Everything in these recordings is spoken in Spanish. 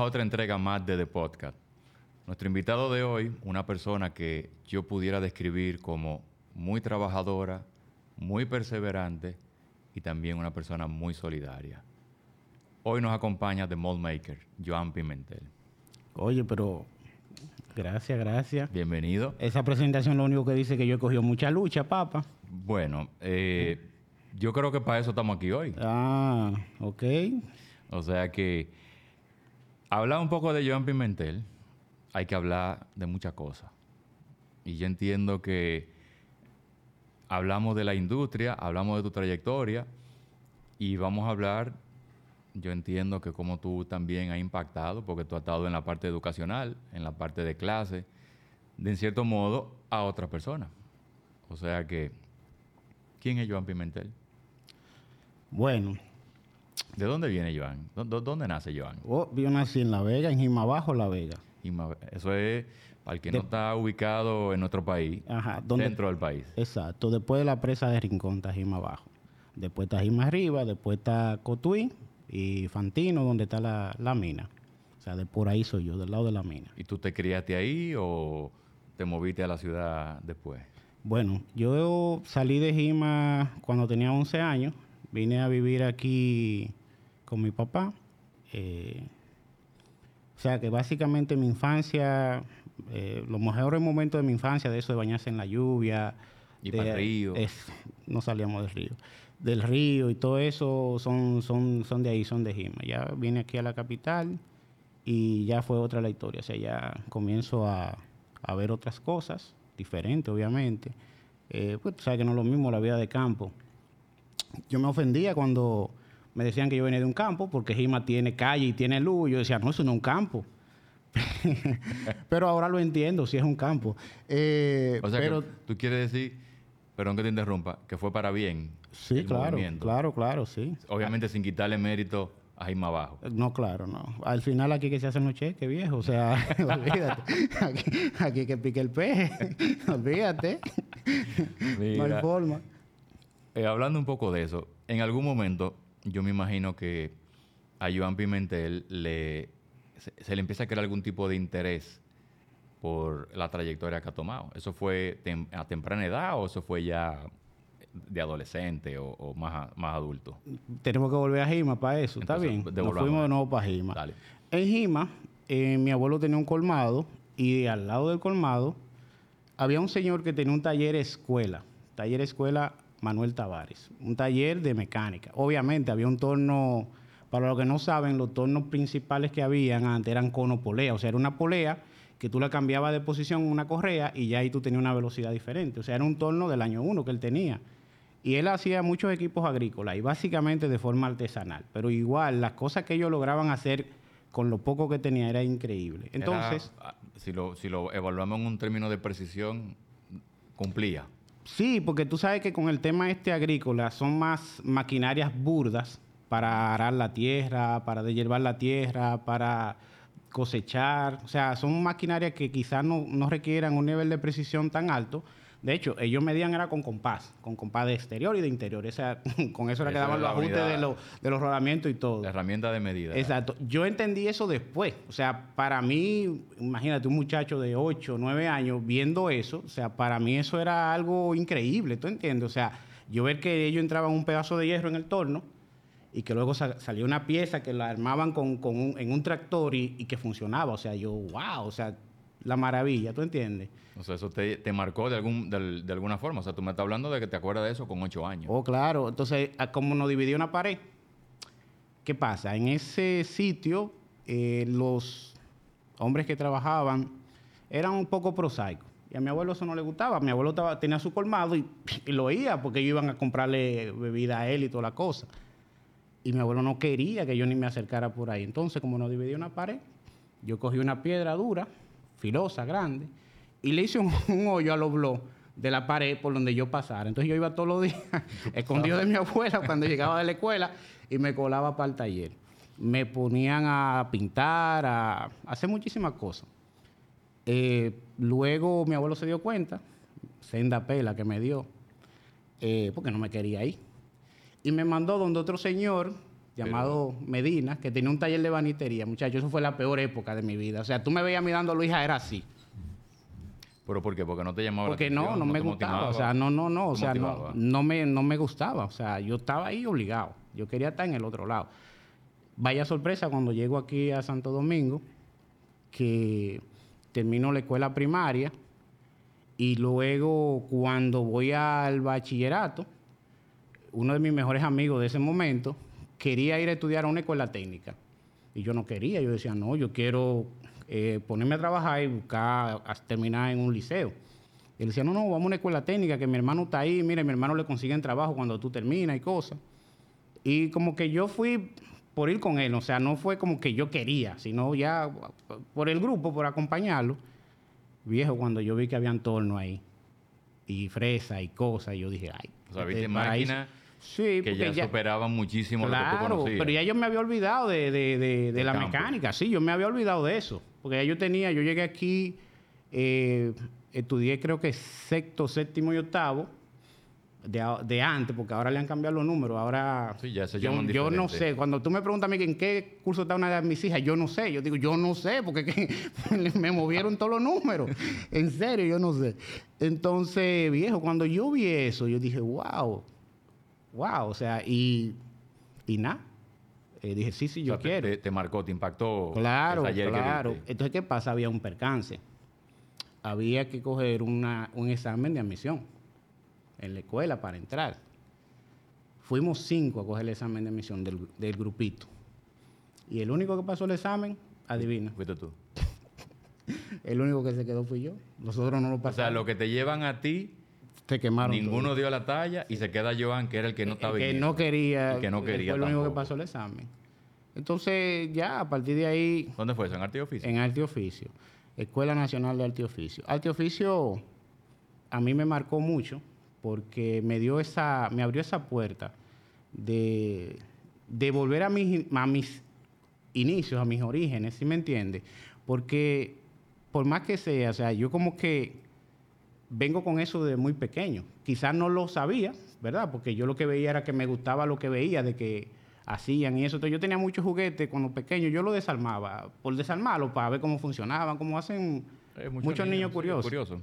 a otra entrega más de The Podcast. Nuestro invitado de hoy, una persona que yo pudiera describir como muy trabajadora, muy perseverante y también una persona muy solidaria. Hoy nos acompaña The Mold Maker, Joan Pimentel. Oye, pero gracias, gracias. Bienvenido. Esa presentación lo único que dice que yo he cogido mucha lucha, papa. Bueno, eh, yo creo que para eso estamos aquí hoy. Ah, ok. O sea que hablar un poco de Joan Pimentel, hay que hablar de muchas cosas. Y yo entiendo que hablamos de la industria, hablamos de tu trayectoria y vamos a hablar, yo entiendo que como tú también has impactado, porque tú has estado en la parte educacional, en la parte de clase, de en cierto modo a otras personas. O sea que, ¿quién es Joan Pimentel? Bueno, ¿De dónde viene Joan? ¿Dó- dó- ¿Dónde nace Joan? oh, yo nací en La Vega, en Jimabajo, La Vega. Eso es para el que no está ubicado en nuestro país, Ajá, ¿dónde? dentro del país. Exacto, después de la presa de Rincón está Jima abajo. Después está Jima arriba, después está Cotuí y Fantino, donde está la, la mina. O sea, de por ahí soy yo, del lado de la mina. ¿Y tú te criaste ahí o te moviste a la ciudad después? Bueno, yo salí de Jima cuando tenía 11 años. Vine a vivir aquí con mi papá. Eh, o sea que básicamente mi infancia, eh, los mejores momentos de mi infancia, de eso de bañarse en la lluvia. Y de- pa'l río. es- no salíamos del río. Del río y todo eso son, son, son de ahí, son de Jima. Ya vine aquí a la capital y ya fue otra la historia. O sea, ya comienzo a, a ver otras cosas, diferentes obviamente. Eh, pues sabes que no es lo mismo la vida de campo. Yo me ofendía cuando me decían que yo venía de un campo, porque Jima tiene calle y tiene luz. Yo decía, no, eso no es un campo. pero ahora lo entiendo, sí es un campo. Eh, O sea pero, que tú quieres decir, perdón que te interrumpa, que fue para bien sí, el claro, movimiento. claro, claro, sí. Obviamente sin quitarle mérito a Jaime Abajo. No, claro, no. Al final aquí que se hacen los cheques, viejo. O sea, olvídate. Aquí, aquí que pique el peje. olvídate. No hay Mira, forma. Eh, hablando un poco de eso, en algún momento yo me imagino que a Joan Pimentel le, se, se le empieza a crear algún tipo de interés por la trayectoria que ha tomado. ¿Eso fue tem- a temprana edad o eso fue ya de adolescente o, o más, más adulto? Tenemos que volver a Jima para eso. ¿Está bien? Nos fuimos de nuevo para Jima. Dale. En Jima, eh, mi abuelo tenía un colmado y al lado del colmado había un señor que tenía un taller escuela. Taller escuela Manuel Tavares. Un taller de mecánica. Obviamente había un torno, para los que no saben, los tornos principales que habían antes eran cono polea. O sea, era una polea que tú la cambiabas de posición en una correa y ya ahí tú tenías una velocidad diferente. O sea, era un torno del año 1 que él tenía. Y él hacía muchos equipos agrícolas y básicamente de forma artesanal. Pero igual, las cosas que ellos lograban hacer con lo poco que tenía era increíble. Entonces, Era, ah, si, lo, si lo evaluamos en un término de precisión, cumplía. Sí, porque tú sabes que con el tema este agrícola son más maquinarias burdas para arar la tierra, para deshiervar la tierra, para cosechar. O sea, son maquinarias que quizás no, no requieran un nivel de precisión tan alto. De hecho, ellos medían era con compás, con compás de exterior y de interior. O sea, con eso era que daban los ajustes de los, de los rodamientos y todo. La herramienta de medida. Exacto. Yo entendí eso después. O sea, para mí, imagínate un muchacho de 8, 9 años viendo eso, o sea, para mí eso era algo increíble, ¿tú entiendes? O sea, yo ver que ellos entraban un pedazo de hierro en el torno y que luego sa- salía una pieza que la armaban con, con un- en un tractor y, y que funcionaba. O sea, yo, wow, o sea, la maravilla, ¿tú entiendes? O sea, eso te, te marcó de, algún, de alguna forma. O sea, tú me estás hablando de que te acuerdas de eso con ocho años. Oh, claro. Entonces, como nos dividió una pared, ¿qué pasa? En ese sitio, eh, los hombres que trabajaban eran un poco prosaicos. Y a mi abuelo eso no le gustaba. Mi abuelo estaba- tenía su colmado y, y lo oía porque ellos iban a comprarle bebida a él y toda la cosa. Y mi abuelo no quería que yo ni me acercara por ahí. Entonces, como nos dividió una pared, yo cogí una piedra dura, filosa, grande, y le hice un, hoyo a los blogs de la pared por donde yo pasara. Entonces yo iba todos los días escondido de mi abuela cuando llegaba de la escuela y me colaba para el taller. Me ponían a pintar, a hacer muchísimas cosas. Eh, luego mi abuelo se dio cuenta, senda pela que me dio, eh, porque no me quería ir. Y me mandó donde otro señor llamado Medina, que tenía un taller de banitería. Muchachos, eso fue la peor época de mi vida. O sea, tú me veías mirando a Luisa, era así. ¿Pero por qué? Porque no te llamaba la Porque no, atención, no me gustaba. motivaba. O sea, no, no, no. O ¿Te sea, no, no, me, no me gustaba. O sea, yo estaba ahí obligado. Yo quería estar en el otro lado. Vaya sorpresa cuando llego aquí a Santo Domingo, que termino la escuela primaria y luego cuando voy al bachillerato, uno de mis mejores amigos de ese momento quería ir a estudiar a una escuela técnica. Y yo no quería, yo decía, no, yo quiero eh, ponerme a trabajar y buscar a terminar en un liceo. Y él decía, no, no, vamos a una escuela técnica, que mi hermano está ahí, mire, mi hermano le consiguen trabajo cuando tú terminas y cosas. Y como que yo fui por ir con él, o sea, no fue como que yo quería, sino ya por el grupo, por acompañarlo. Viejo, cuando yo vi que había entorno ahí, y fresa y cosas, yo dije, ay. O sea, este viste paraíso- máquinas Sí, que porque ya, superaban muchísimo lo que tú Claro, conocías. pero ya yo me había olvidado de, de- de- la campo. mecánica, sí, yo me había olvidado de eso. Porque ya yo tenía, yo llegué aquí, eh, estudié creo que sexto, séptimo y octavo, de, antes, porque ahora le han cambiado los números, ahora... Sí, ya se yo, yo no sé, cuando tú me preguntas a mí en qué curso está una de mis hijas, yo no sé, yo digo, yo no sé, porque que me movieron todos los números, en serio, yo no sé. Entonces, viejo, cuando yo vi eso, yo dije, wow, wow, o sea, y, y nada. Eh, dije, sí, sí, O yo sea, quiero. Te, te marcó, te impactó. claro, que claro. Entonces, ¿qué pasa? Había un percance. Había que coger una- un examen de admisión en la escuela para entrar. Fuimos cinco a coger el examen de admisión del, del grupito. Y el único que pasó el examen, adivina, Fuiste tú. el único que se quedó fui yo. Nosotros no lo O sea, pasamos. lo que te llevan a ti, Se quemaron ninguno dio la talla y se queda Joan, que era el que no El estaba que en no quería, El que no él quería fue el único que pasó el examen. Entonces, ya a partir de ahí, ¿Dónde fue eso? ¿En arte y oficio? en arte y oficio, Escuela Nacional de Arte y Oficio. Arte y oficio a mí me marcó mucho porque me dio esa, me abrió esa puerta de, de volver a mis, a mis inicios, a mis orígenes, ¿sí me entiende? Porque por más que sea, o sea, yo como que vengo con eso de muy pequeño. Quizás no lo sabía, ¿verdad? Porque yo lo que veía era que me gustaba lo que veía, de que hacían y eso. Entonces yo tenía muchos juguetes cuando pequeño, yo los desarmaba, por desarmarlos, para ver cómo funcionaban, cómo hacen Eh, muchos, niños, sí, curiosos.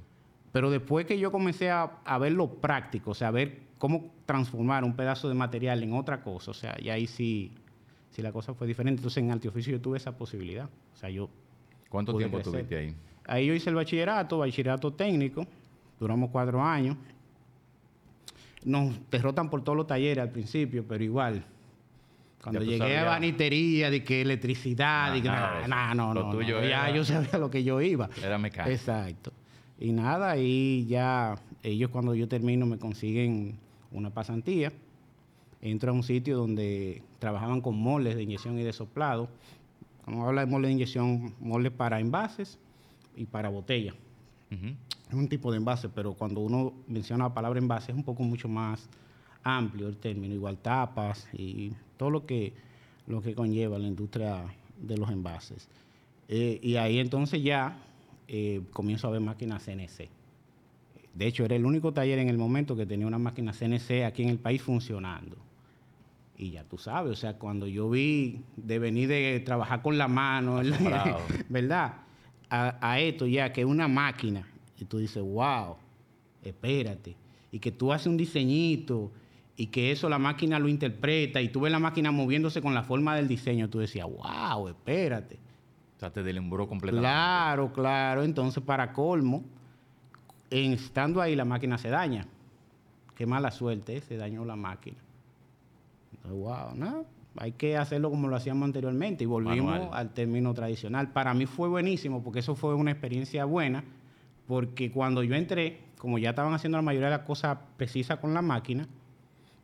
Pero después que yo comencé a, a ver lo práctico, o sea, a ver cómo transformar un pedazo de material en otra cosa, o sea, y ahí sí, sí la cosa fue diferente. Entonces en Antioficio yo tuve esa posibilidad. O sea, yo ¿Cuánto tiempo crecer. tuviste ahí? Ahí yo hice el bachillerato, bachillerato técnico, duramos cuatro años. Nos derrotan por todos los talleres al principio, pero igual. Cuando llegué a sabías. banitería, de que electricidad, de que Nada nah, nah, no, no, no, ya era- yo sabía lo que yo iba. Era mecánico. Exacto. Y nada, ahí ya ellos cuando yo termino me consiguen una pasantía. Entro a un sitio donde trabajaban con moles de inyección y de soplado. Cuando habla de moles de inyección, moles para envases y para botella. Ujú. Es un tipo de envase, pero cuando uno menciona la palabra envase es un poco mucho más amplio el término, igual tapas y todo lo que, lo que conlleva la industria de los envases. Eh, y ahí entonces ya eh, comienzo a ver máquinas CNC. De hecho, era el único taller en el momento que tenía una máquina CNC aquí en el país funcionando. Y ya tú sabes, o sea, cuando yo vi de venir de trabajar con la mano. ¿verdad? A, a esto ya, que una máquina, y tú dices, wow, espérate. Y que tú haces un diseñito y que eso la máquina lo interpreta y tú ves la máquina moviéndose con la forma del diseño, tú decías, wow, espérate. O sea, te deslumbró completamente. Claro, claro. Entonces, para colmo, en- estando ahí la máquina se daña. Qué mala suerte, ¿eh? se dañó la máquina. Entonces, wow, no, hay que hacerlo como lo hacíamos anteriormente y volvimos Manual. al término tradicional. Para mí fue buenísimo porque eso fue una experiencia buena, porque cuando yo entré, como ya estaban haciendo la mayoría de las cosas precisas con la máquina,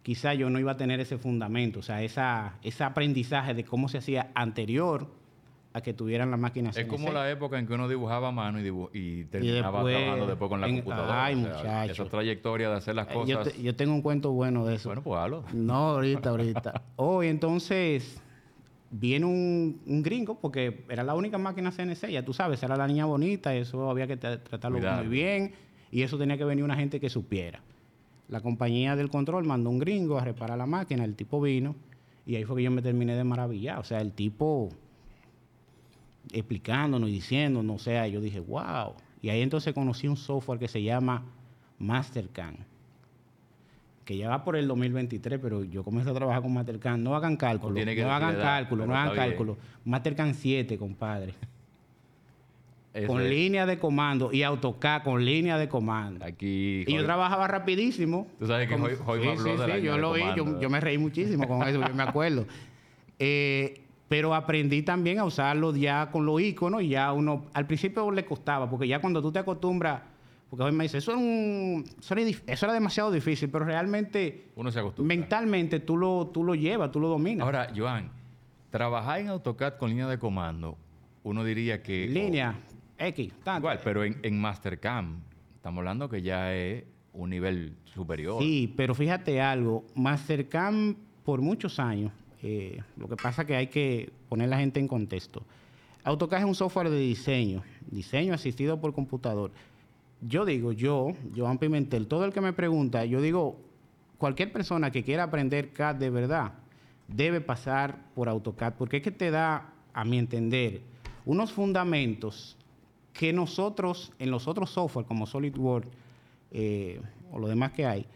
quizá yo no iba a tener ese fundamento, o sea, esa, ese aprendizaje de cómo se hacía anterior a que tuvieran la máquina Es como la época en que uno dibujaba a mano y, dibu- y terminaba después- trabajando después con la en- computadora. ay, O sea, muchacho. Esa trayectoria de hacer las Eh, Yo, cosas. te- yo tengo un cuento bueno de eso. Bueno, pues hazlo. No, ahorita, ahorita. Hoy entonces viene un, un gringo, porque era la única máquina CNC, ya tú sabes, era la niña bonita, eso había que tra- tratarlo muy bien, y eso tenía que venir una gente que supiera. La compañía del control mandó un gringo a reparar la máquina, el tipo vino, Y ahí fue que yo me terminé de maravillar. O sea, el tipo explicándonos y diciéndonos, o sea, yo dije, wow. Y ahí entonces conocí un software que se llama Mastercam, que ya va por el 2023, pero yo comencé a trabajar con Mastercam. No hagan cálculo, tiene que no hagan cálculo, no hagan cálculo. Mastercam 7, compadre. Eso con es. línea de comando y AutoCAD con línea de comando. Aquí. Y yo trabajaba rapidísimo. Tú sabes que Joy me Sí, habló sí, de sí, yo lo vi, yo me reí muchísimo con eso, yo me acuerdo. Eh, pero aprendí también a usarlo ya con los iconos y ya uno, al principio le costaba, porque ya cuando tú te acostumbras, porque hoy me dice, eso, era un- eso, era, dif- eso era demasiado difícil, pero realmente, Uno se acostumbra. mentalmente tú lo, tú lo llevas, tú lo dominas. Ahora, Joan, trabajar en AutoCAD con línea de comando, uno diría que. Línea, X, tanto. Igual, pero en, en Mastercam, estamos hablando que ya es un nivel superior. Sí, pero fíjate algo, Mastercam por muchos años, eh, lo que pasa que hay que poner la gente en contexto. AutoCAD es un software de diseño, diseño asistido por computador. Yo digo, yo, Joan Pimentel, todo el que me pregunta, yo digo, cualquier persona que quiera aprender CAD de verdad debe pasar por AutoCAD, porque es que te da, a mi entender, unos fundamentos que nosotros en los otros software como SolidWorks eh, o lo demás que hay,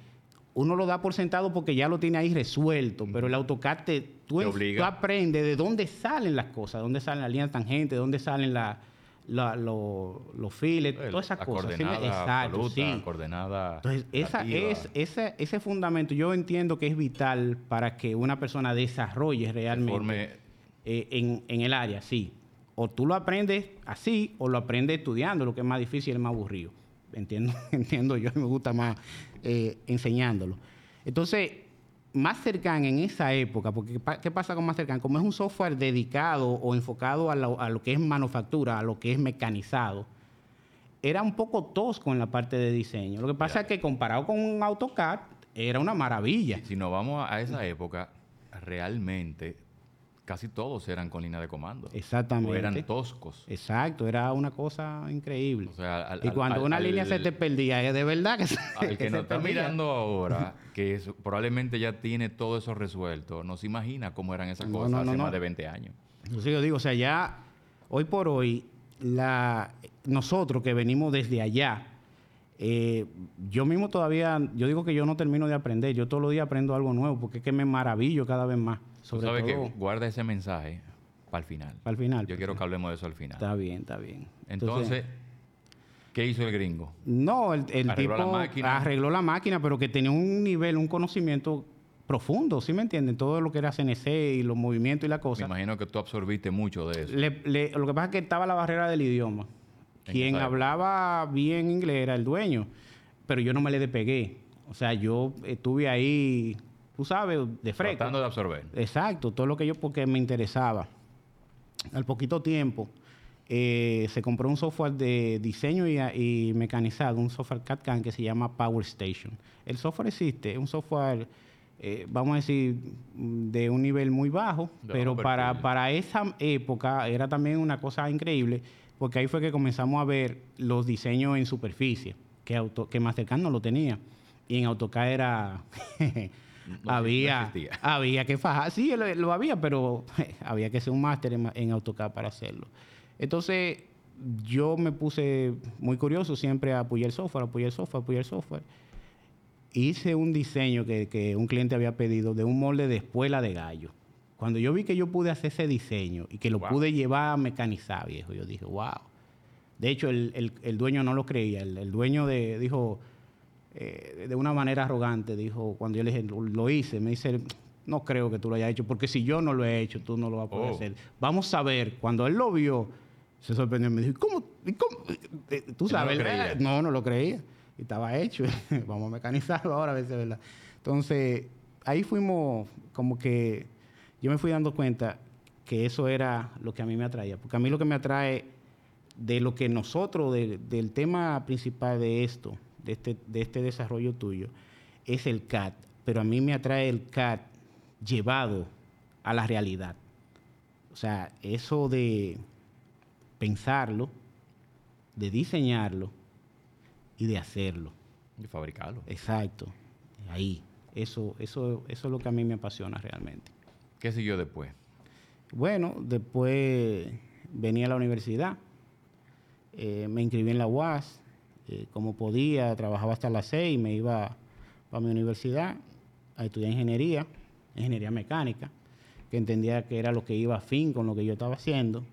uno lo da por sentado porque ya lo tiene ahí resuelto, pero el AutoCAD te, tú, Te tú aprendes de dónde salen las cosas, dónde salen las líneas tangentes, dónde salen la- la- lo- los files, El- todas esas la cosas. ¿sí me- Coordenada Exacto, sí. coordenada. Entonces, esa es, ese, ese fundamento yo entiendo que es vital para que una persona desarrolle realmente eh, en, en el área, sí. O tú lo aprendes así o lo aprendes estudiando, lo que es más difícil es más aburrido. Entiendo, entiendo yo, me gusta más eh, enseñándolo. Entonces, Mastercam en esa época, porque ¿qué pa- ¿qué pasa con Mastercam? Como es un software dedicado o enfocado a lo, a lo que es manufactura, a lo que es mecanizado, era un poco tosco en la parte de diseño. Lo que pasa es que comparado con un AutoCAD, era una maravilla. Si nos vamos a esa época, realmente casi todos eran con línea de comando. Exactamente. O eran toscos. Exacto, era una cosa increíble. O sea, al- y cuando al- una al- línea se te perdía, es de verdad que se, Al que se nos está perdía. mirando ahora, que es- probablemente ya tiene todo eso resuelto, no se imagina cómo eran esas No, cosas no, no, hace más de 20 años. Entonces yo digo, o sea, ya hoy por hoy, la, nosotros que venimos desde allá, eh, yo mismo todavía, yo digo que yo no termino de aprender, yo todos los días aprendo algo nuevo, porque es que me maravillo cada vez más. Tú sabes todo que guarda ese mensaje para el final. al final. Yo quiero que hablemos de eso al final. Está bien, está bien. Entonces, ¿qué hizo el gringo? No, el, el Arregló tipo la máquina. arregló la máquina, pero que tenía un nivel, un conocimiento profundo, ¿sí me entienden? Todo lo que era CNC y los movimientos y la Me cosa. imagino que tú absorbiste mucho de eso. Le- le- lo que pasa es que estaba la barrera del idioma. En Quien hablaba bien inglés era el dueño, pero yo no me le despegué. O sea, yo estuve ahí, tú sabes, de fresco. Tratando de absorber. Exacto, todo lo que yo porque me interesaba. Al poquito tiempo eh, se compró un software de diseño y, y mecanizado, un software CAD-CAM que se llama Power Station. El software existe, es un software, eh, vamos a decir, de un nivel muy bajo, De pero para, para esa época era también una cosa increíble, porque ahí fue que comenzamos a ver los diseños en superficie, que, auto, que Mastercard no lo tenía. Y en AutoCAD era... no había, había que fajar, sí, lo, lo había, pero había que ser un máster en, en AutoCAD para hacerlo. Entonces, yo me puse muy curioso siempre a apoyar el software, apoyar el software, apoyar el software. Hice un diseño que, que un cliente había pedido de un molde de espuela de gallo. Cuando yo vi que yo pude hacer ese diseño y que lo Wow. pude llevar a mecanizar, viejo, yo dije, wow. De hecho, el, el- el dueño no lo creía. El, el dueño de, dijo, eh, de una manera arrogante, dijo, cuando yo le dije, lo, lo hice, me dice, no creo que tú lo hayas hecho, porque si yo no lo he hecho, tú no lo vas a poder Oh. hacer. Vamos a ver, cuando él lo vio, se sorprendió, me dijo, ¿cómo? ¿Y cómo? Eh, Tú sabes, no, no lo creía. Y estaba hecho. Vamos a mecanizarlo ahora a ver si es verdad. Entonces, ahí fuimos como que yo me fui dando cuenta que eso era lo que a mí me atraía. Porque a mí lo que me atrae de lo que nosotros, de- del tema principal de esto, de este, de este desarrollo tuyo, es el CAD. Pero a mí me atrae el CAD llevado a la realidad. O sea, eso de pensarlo, de diseñarlo y de hacerlo. Y fabricarlo. Exacto. Ahí. Eso, eso, eso es lo que a mí me apasiona realmente. ¿Qué siguió después? Bueno, después venía a la universidad, eh, me inscribí en la UAS, eh, como podía, trabajaba hasta las seis, me iba a mi universidad a estudiar ingeniería, ingeniería mecánica, que entendía que era lo que iba a fin con lo que yo estaba haciendo.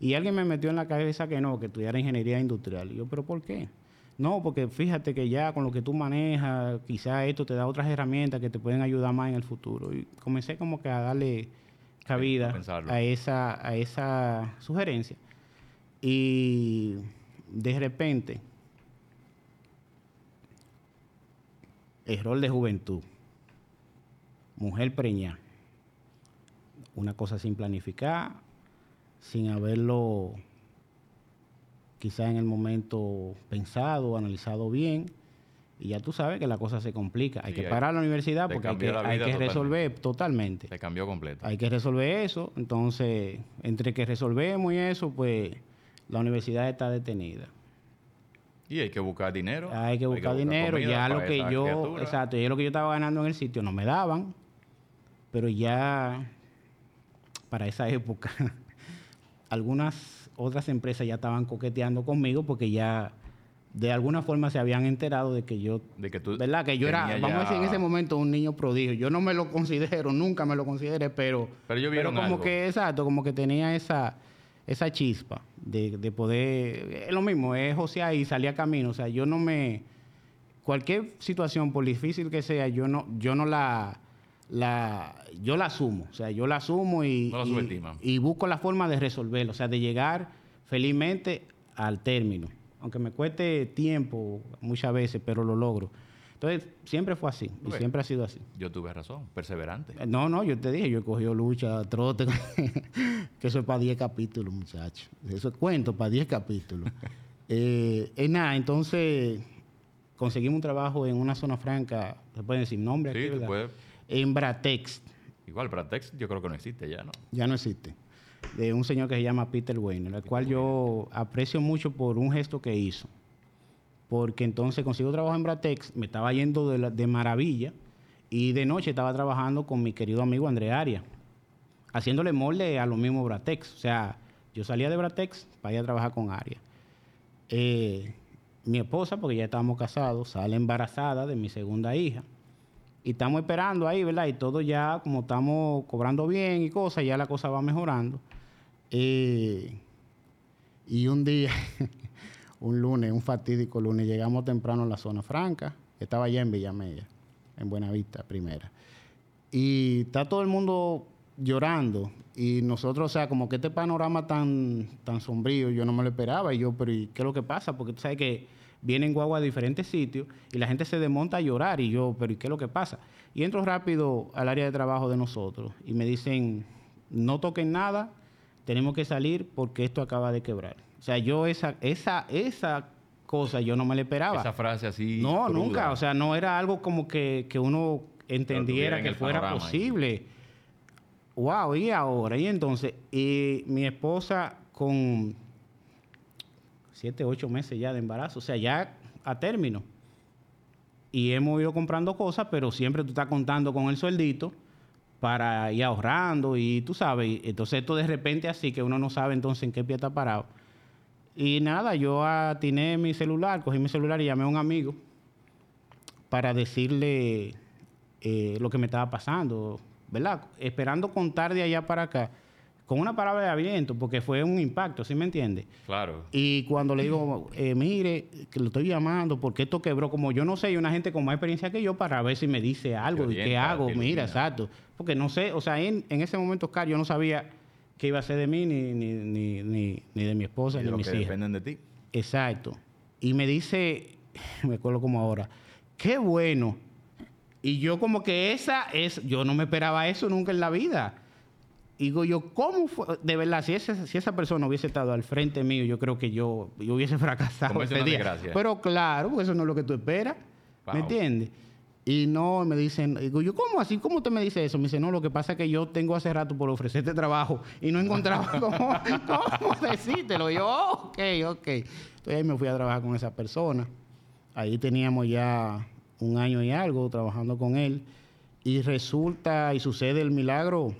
Y alguien me metió en la cabeza que no, que estudiara ingeniería industrial. Y yo, ¿pero por qué? No, porque fíjate que ya con lo que tú manejas, quizás esto te da otras herramientas que te pueden ayudar más en el futuro. Y comencé como que a darle cabida a esa, a esa sugerencia. Y de repente, error de juventud, mujer preñada, una cosa sin planificar, sin haberlo quizá en el momento pensado, analizado bien, y ya tú sabes que la cosa se complica. Hay que parar la universidad porque hay que, resolver totalmente. Se cambió completo. Hay que resolver eso. Entonces, entre que resolvemos y eso, pues la universidad está detenida. Y hay que buscar dinero. Hay que buscar, dinero. Ya lo que yo, exacto, ya lo que yo estaba ganando en el sitio no me daban, pero ya para esa época algunas otras empresas ya estaban coqueteando conmigo porque ya de alguna forma se habían enterado de que yo, de que tú ¿verdad? Que yo era, vamos a decir en ese momento un niño prodigio. Yo no me lo considero, nunca me lo consideré, pero, pero, yo pero como que exacto, como que tenía esa esa chispa de, de poder, es lo mismo, es José ahí salía camino, o sea, yo no me cualquier situación por difícil que sea, yo no yo no la la, yo la asumo, o sea, yo la asumo y, y, busco la forma de resolverlo, o sea, de llegar felizmente al término, aunque me cueste tiempo muchas veces, pero lo logro. Entonces, siempre fue así, y siempre ha sido así. Yo tuve razón, perseverante. Eh, no, no, yo te dije, yo he cogido lucha, trote, que eso es para 10 capítulos, muchachos. Eso es cuento para 10 capítulos. eh, es nada, entonces conseguimos un trabajo en una zona franca, se puede decir nombre sí, aquí, ¿verdad? en Bratex. Igual, Bratex yo creo que no existe ya, ¿no? Ya no existe. De un señor que se llama Peter Wayne, el cual yo aprecio mucho por un gesto que hizo. Porque entonces consigo trabajo en Bratex, me estaba yendo de, maravilla y de noche estaba trabajando con mi querido amigo André Arias, haciéndole molde a lo mismo Bratex. O sea, yo salía de Bratex para ir a trabajar con Arias. Eh, mi esposa, porque ya estábamos casados, sale embarazada de mi segunda hija y estamos esperando ahí, ¿verdad? Y todo ya, como estamos cobrando bien y cosas, ya la cosa va mejorando. Eh, y un día, un lunes, un fatídico lunes, llegamos temprano a la zona franca, estaba allá en Villamella, en Buenavista, primera. Y está todo el mundo llorando. Y nosotros, o sea, como que este panorama tan, tan sombrío, yo no me lo esperaba. Y yo, pero ¿y qué es lo que pasa? Porque tú sabes que vienen guagua a diferentes sitios y la gente se desmonta a llorar y yo, pero ¿y qué es lo que pasa? Y entro rápido al área de trabajo de nosotros y me dicen, no toquen nada, tenemos que salir porque esto acaba de quebrar. O sea, yo esa, esa, esa cosa yo no me la esperaba. Esa frase así. No, nunca. O sea, no era algo como que, uno entendiera que fuera posible. Wow, y ahora, y entonces, y mi esposa con siete, ocho meses ya de embarazo, o sea, ya a término. Y hemos ido comprando cosas, pero siempre tú estás contando con el sueldito para ir ahorrando y tú sabes, entonces esto de repente así que uno no sabe entonces en qué pie está parado. Y nada, yo atiné mi celular, cogí mi celular y llamé a un amigo para decirle eh, lo que me estaba pasando, ¿verdad? Esperando contar de allá para acá con una palabra de aliento, porque fue un impacto, ¿sí me entiende? Claro. Y cuando le digo, eh, mire, que lo estoy llamando, porque esto quebró, como yo no sé, hay una gente con más experiencia que yo para ver si me dice algo y qué hago, mira, exacto. Porque no sé, o sea, en, ese momento, Oscar, yo no sabía qué iba a ser de mí, ni, ni, ni, ni, ni de mi esposa, ni de, mis hijas. dependen de ti. Exacto. Y me dice, me acuerdo como ahora, qué bueno. Y yo como que esa es, yo no me esperaba eso nunca en la vida digo yo, ¿cómo fue? De verdad, si, si esa persona hubiese estado al frente mío, yo creo que yo, yo hubiese fracasado ese día. Pero claro, porque eso no es lo que tú esperas. ¿Me entiendes? Y no, me dicen, digo yo, ¿cómo así? ¿Cómo usted me dice eso? Me dice, no, lo que pasa es que yo tengo hace rato por ofrecerte trabajo y no encontraba cómo, cómo decírtelo. Yo, ok, ok. Entonces ahí me fui a trabajar con esa persona. Ahí teníamos ya un año y algo trabajando con él. Y resulta y sucede el milagro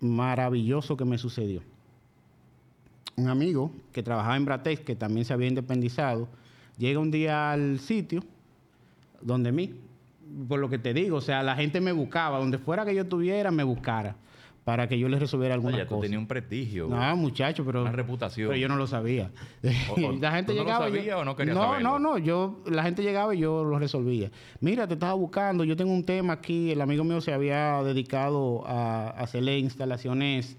maravilloso que me sucedió. Un amigo que trabajaba en Bratex, que también se había independizado, llega un día al sitio donde mí, por lo que te digo, o sea, la gente me buscaba, donde fuera que yo estuviera, me buscara para que yo les resolviera alguna Oye, tú cosa. tenías un prestigio. No, muchacho, pero. Una reputación. Pero yo no lo sabía. O- o- la gente ¿tú no lo llegaba. yo- o no querías no, saberlo? no, no. Yo, la gente llegaba y yo lo resolvía. Mira, te estaba buscando. Yo tengo un tema aquí. El amigo mío se había dedicado a, a hacerle instalaciones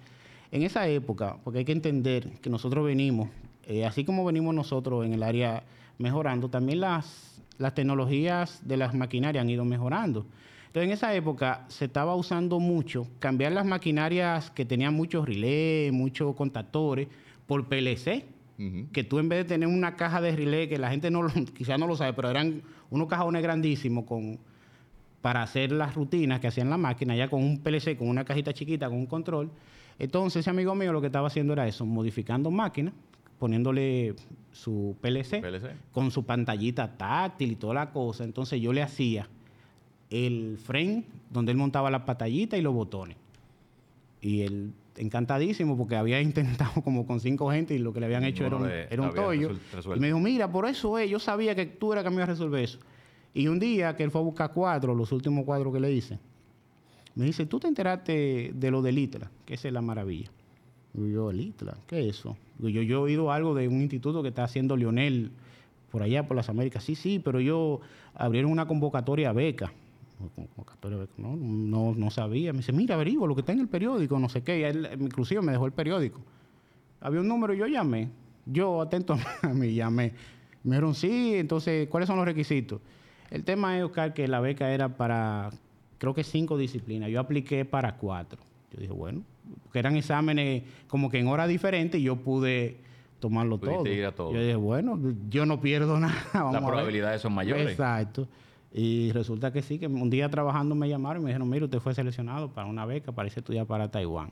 en esa época, porque hay que entender que nosotros venimos, eh, así como venimos nosotros en el área mejorando, también las, las tecnologías de las maquinarias han ido mejorando. Entonces, en esa época se estaba usando mucho cambiar las maquinarias que tenían muchos relés, muchos contactores, por PLC. Que tú en vez de tener una caja de relé, que la gente no quizás no lo sabe, pero eran unos cajones grandísimos con, para hacer las rutinas que hacían la máquina, ya con un PLC, con una cajita chiquita, con un control. Entonces, ese amigo mío lo que estaba haciendo era eso, modificando máquinas, poniéndole su PLC, PLC. con su pantallita táctil y toda la cosa. Entonces, yo le hacía el frame donde él montaba la pantallita y los botones. Y él encantadísimo porque había intentado como con cinco gente y lo que le habían hecho era un, era tollo. resuelto. Y me dijo, mira, por eso es, yo sabía que tú eras que me ibas a resolver eso. Y un día que él fue a buscar cuadros, los últimos cuadros que le hice, me dice, ¿tú te enteraste de lo del ITLA? Que esa es la maravilla. Yo, ¿el ITLA? ¿Qué es eso? Yo, yo he oído algo de un instituto que está haciendo Lionel por allá, por las Américas. Sí, sí, pero yo abrieron una convocatoria a beca. Convocatoria beca, No, no, no sabía. Me dice, mira, averigua lo que está en el periódico, no sé qué. Y él, inclusive me dejó el periódico. Había un número yo llamé. Yo, atento a mí, llamé. Me dijeron, sí, entonces, ¿cuáles son los requisitos? El tema es, Oscar, que la beca era para, creo que cinco disciplinas. Yo apliqué para cuatro. Yo dije, bueno, porque eran exámenes como que en horas diferentes y yo pude tomarlo todo. ir a todo. Yo dije, bueno, yo no pierdo nada. vamos Las probabilidades son mayores. Exacto. Y resulta que sí, que un día trabajando me llamaron y me dijeron, mira, usted fue seleccionado para una beca para irse a estudiar para Taiwán.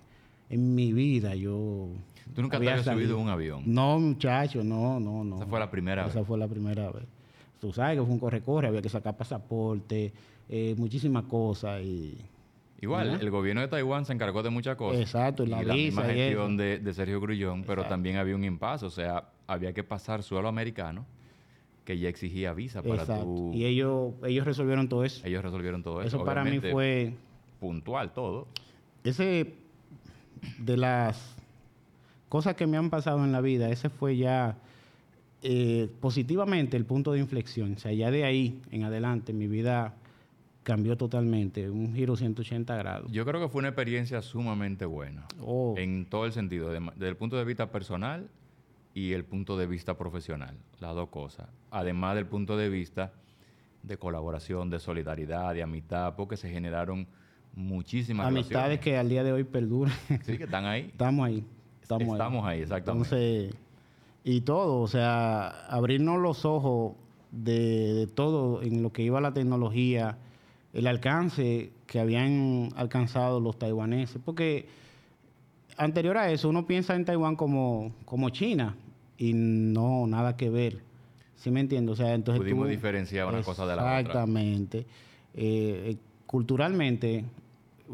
En mi vida yo... Tú nunca te había habías subido un avión. No, muchacho, no, no, no. Esa fue la primera Esa vez. fue la primera vez. Tú sabes que fue un corre-corre, había que sacar pasaporte, eh, muchísimas cosas y... Igual, el gobierno de Taiwán se encargó de muchas cosas. Exacto, y la misma visa y gestión de, de Sergio Grullón, pero también había un impasse. O sea, había que pasar suelo americano, que ya exigía visa para Exacto. tu... Y ellos, ellos resolvieron todo eso. Ellos resolvieron todo eso. Eso para mí fue... Puntual todo. ese de las cosas que me han pasado en la vida, ese fue ya eh, positivamente el punto de inflexión. O sea, ya de ahí en adelante mi vida cambió totalmente, un giro 180 grados. Yo creo que fue una experiencia sumamente buena. Oh, En todo el sentido, de- desde el punto de vista personal y el punto de vista profesional, las dos cosas. Además del punto de vista de colaboración, de solidaridad, de amistad, porque se generaron muchísimas amistades relaciones. que al día de hoy perduran. Sí, que están ahí. Estamos ahí. Estamos, Estamos ahí, exactamente. Entonces, y todo, o sea, abrirnos los ojos de, de todo en lo que iba la tecnología, el alcance que habían alcanzado los taiwaneses, porque anterior a eso uno piensa en Taiwán como, como China y no, nada que ver. ¿Sí me entiendes? O sea, entonces Pudimos tú- diferenciar una cosa de la otra. Exactamente. Eh, eh, culturalmente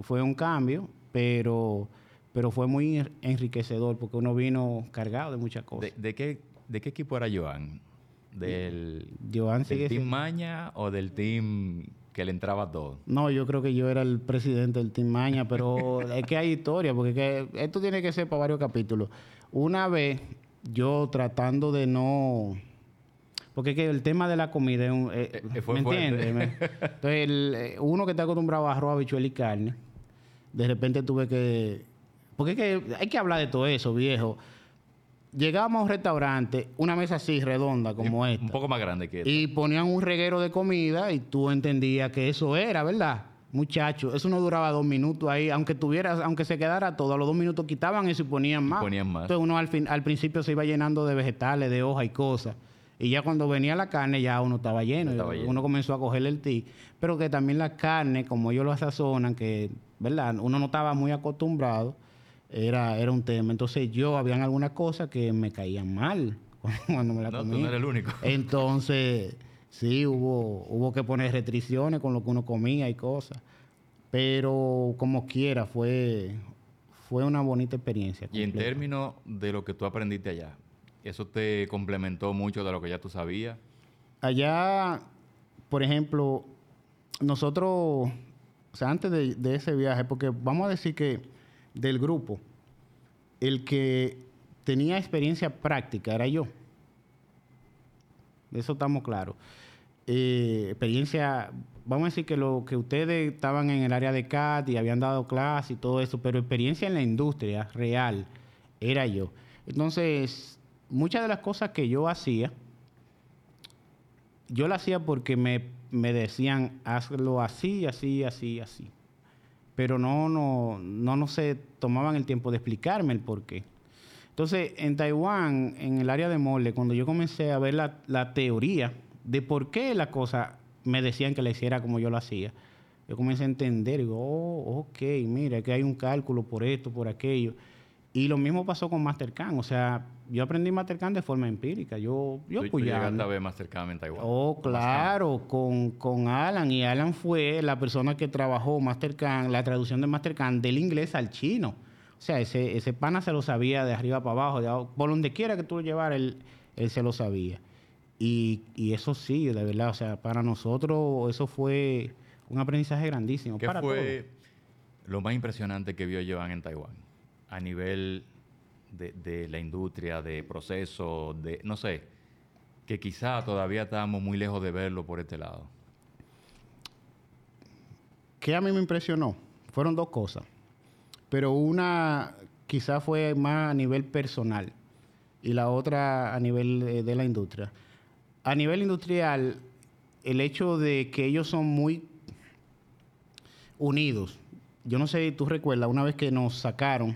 fue un cambio, pero, pero fue muy en- enriquecedor porque uno vino cargado de muchas ¿De, cosas. de qué, ¿De qué equipo era Joan? ¿Del, Joan del Team siendo- Maña o del Team que le entraba todo? No, yo creo que yo era el presidente del Team Maña, pero es que hay historia, porque es que esto tiene que ser para varios capítulos. Una vez, yo tratando de no... Porque es que el tema de la comida es un... eh, Eh, eh, fue ¿Me entiendes? Entonces, el, uno que está acostumbrado a arroz, habichuela y carne, de repente tuve que... Porque es que hay que hablar de todo eso, viejo. Llegábamos a un restaurante, una mesa así, redonda, como esta. Un poco más grande que esta. Y ponían un reguero de comida y tú entendías que eso era, ¿verdad? Muchacho, eso no duraba dos minutos ahí, aunque tuvieras, aunque se quedara todo, a los dos minutos quitaban eso y ponían más. ponían más. Entonces uno al, fin, al principio se iba llenando de vegetales, de hojas y cosas. Y ya cuando venía la carne ya uno estaba lleno. Estaba lleno. Uno comenzó a cogerle el ti. Pero que también la carne, como ellos lo sazonan, que, ¿verdad? Uno no estaba muy acostumbrado, era, era un tema. Entonces yo, habían algunas cosas que me caían mal cuando me la No, tú comía. no eres el único. Entonces, sí, hubo, hubo que poner restricciones con lo que uno comía y cosas. Pero como quiera, fue, fue una bonita experiencia. Y en términos de lo que tú aprendiste allá, ¿eso te complementó mucho de lo que ya tú sabías? Allá, por ejemplo, nosotros, o sea, antes de, de ese viaje, porque vamos a decir que del grupo, el que tenía experiencia práctica era yo. De eso estamos claros. Eh, experiencia, vamos a decir que lo que ustedes estaban en el área de CAT y habían dado clases y todo eso, pero experiencia en la industria real era yo. Entonces, muchas de las cosas que yo hacía, yo la hacía porque me, me decían, hazlo así, así, así, así. Pero no, no, no, no se tomaban el tiempo de explicarme el por qué. Entonces, en Taiwán, en el área de molde, cuando yo comencé a ver la, la teoría de por qué la cosa me decían que la hiciera como yo lo hacía, yo comencé a entender, digo, oh, ok, mira, que hay un cálculo por esto, por aquello. Y lo mismo pasó con Mastercam, o sea, yo aprendí Mastercam de forma empírica, yo, yo tú, llegaste a ver más cercano en Taiwán. Oh, claro, con, con Alan. Y Alan fue la persona que trabajó Mastercam, la traducción de Mastercam del inglés al chino. O sea, ese, ese pana se lo sabía de arriba para abajo, de por donde quiera que tú lo llevaras, él, él se lo sabía. Y, y eso sí, de verdad, o sea, para nosotros eso fue un aprendizaje grandísimo. ¿Qué para fue lo más impresionante que vio Joan en Taiwán? A nivel de, de la industria, de proceso, de, no sé, que quizá todavía estábamos muy lejos de verlo por este lado. ¿Qué a mí me impresionó? Fueron dos cosas. Pero una quizás fue más a nivel personal y la otra a nivel eh, de la industria. A nivel industrial, el hecho de que ellos son muy unidos. Yo no sé si tú recuerdas, una vez que nos sacaron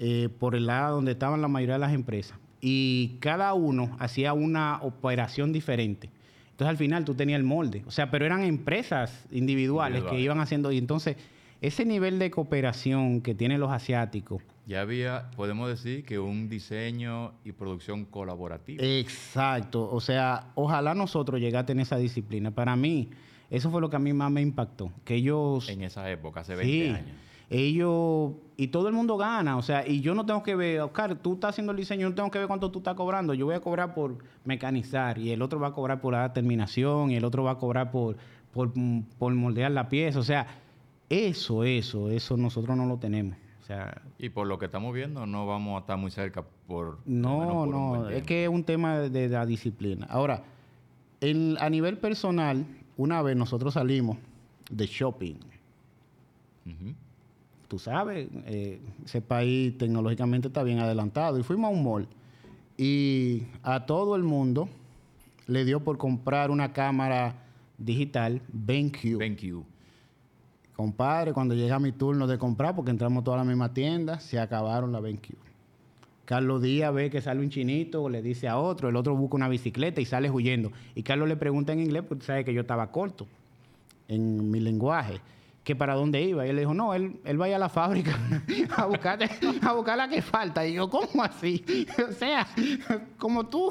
eh, por el lado donde estaban la mayoría de las empresas y cada uno hacía una operación diferente. Entonces al final tú tenías el molde. O sea, pero eran empresas individuales, Individuales. que iban haciendo. Y entonces ese nivel de cooperación que tienen los asiáticos. Ya había, podemos decir, que un diseño y producción colaborativa. Exacto. O sea, ojalá nosotros llegase en esa disciplina. Para mí, eso fue lo que a mí más me impactó. Que ellos... en esa época, hace 20 Sí, años. Ellos y todo el mundo gana, o sea, y yo no tengo que ver, Oscar, tú estás haciendo el diseño, yo no tengo que ver cuánto tú estás cobrando, yo voy a cobrar por mecanizar y el otro va a cobrar por la terminación y el otro va a cobrar por, por, por moldear la pieza, o sea, eso, eso, eso nosotros no lo tenemos, o sea, Y por lo que estamos viendo, no vamos a estar muy cerca por... no, por no, es que es un tema de, la disciplina. Ahora, en- a nivel personal, una vez nosotros salimos de shopping, Ujú. Tú sabes, eh, ese país tecnológicamente está bien adelantado. Y fuimos a un mall y a todo el mundo le dio por comprar una cámara digital BenQ. BenQ. Compadre, cuando llega mi turno de comprar, porque entramos toda la misma tienda, se acabaron la BenQ. Carlos Díaz ve que sale un chinito, le dice a otro, el otro busca una bicicleta y sale huyendo. Y Carlos le pregunta en inglés, porque tú sabes que yo estaba corto en mi lenguaje, para dónde iba. Y él le dijo, no, él, él va a la fábrica a buscar, a buscar la que falta. Y yo, ¿cómo así? O sea, como tú.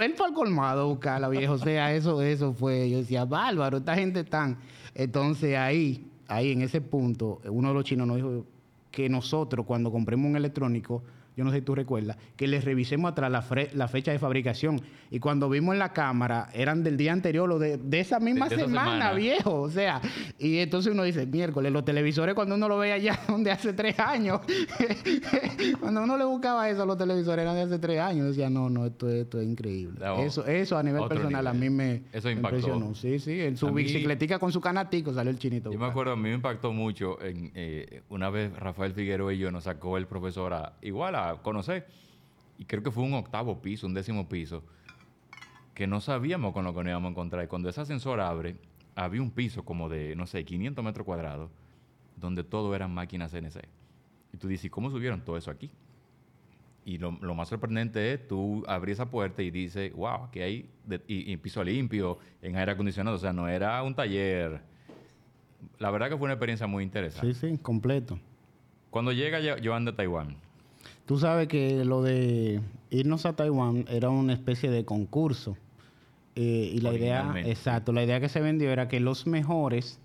Él fue al colmado a buscarla, viejo. O sea, eso, eso fue. Yo decía, bárbaro, esta gente tan. Entonces ahí, ahí en ese punto, uno de los chinos nos dijo que nosotros cuando compremos un electrónico, yo no sé si tú recuerdas, que les revisemos atrás la, fre- la fecha de fabricación. Y cuando vimos en la cámara, eran del día anterior o de, de esa misma De- semana, semana. viejo. O sea, y entonces uno dice, miércoles, los televisores cuando uno lo ve allá son de hace tres años. cuando uno le buscaba eso, los televisores eran de hace tres años. Decía, no, no, esto, esto es increíble. Eso, eso a nivel personal a mí me, Eso me impactó. impresionó. Sí, sí, en su A bicicletica con su canatico salió el chinito. a Yo me acuerdo, a mí me impactó mucho, en, eh, una vez Rafael Figueroa y yo nos sacó el profesor a, igual a conocer, y creo que fue un octavo piso, un décimo piso, que no sabíamos con lo que nos íbamos a encontrar. Y cuando ese ascensor abre, había un piso como de, no sé, 500 metros cuadrados, donde todo eran máquinas CNC. Y tú dices, "¿Y ¿cómo subieron todo eso aquí? Y lo, lo más sorprendente es, tú abrí esa puerta y dices, wow, aquí hay, de- y, y piso limpio, en aire acondicionado, o sea, no era un taller. La verdad que fue una experiencia muy interesante. Sí, sí, completo. Cuando llega Yo- Joan de Taiwán, Tú sabes que lo de irnos a Taiwán era una especie de concurso. Eh, y la idea, exacto, la idea que se vendió era que los mejores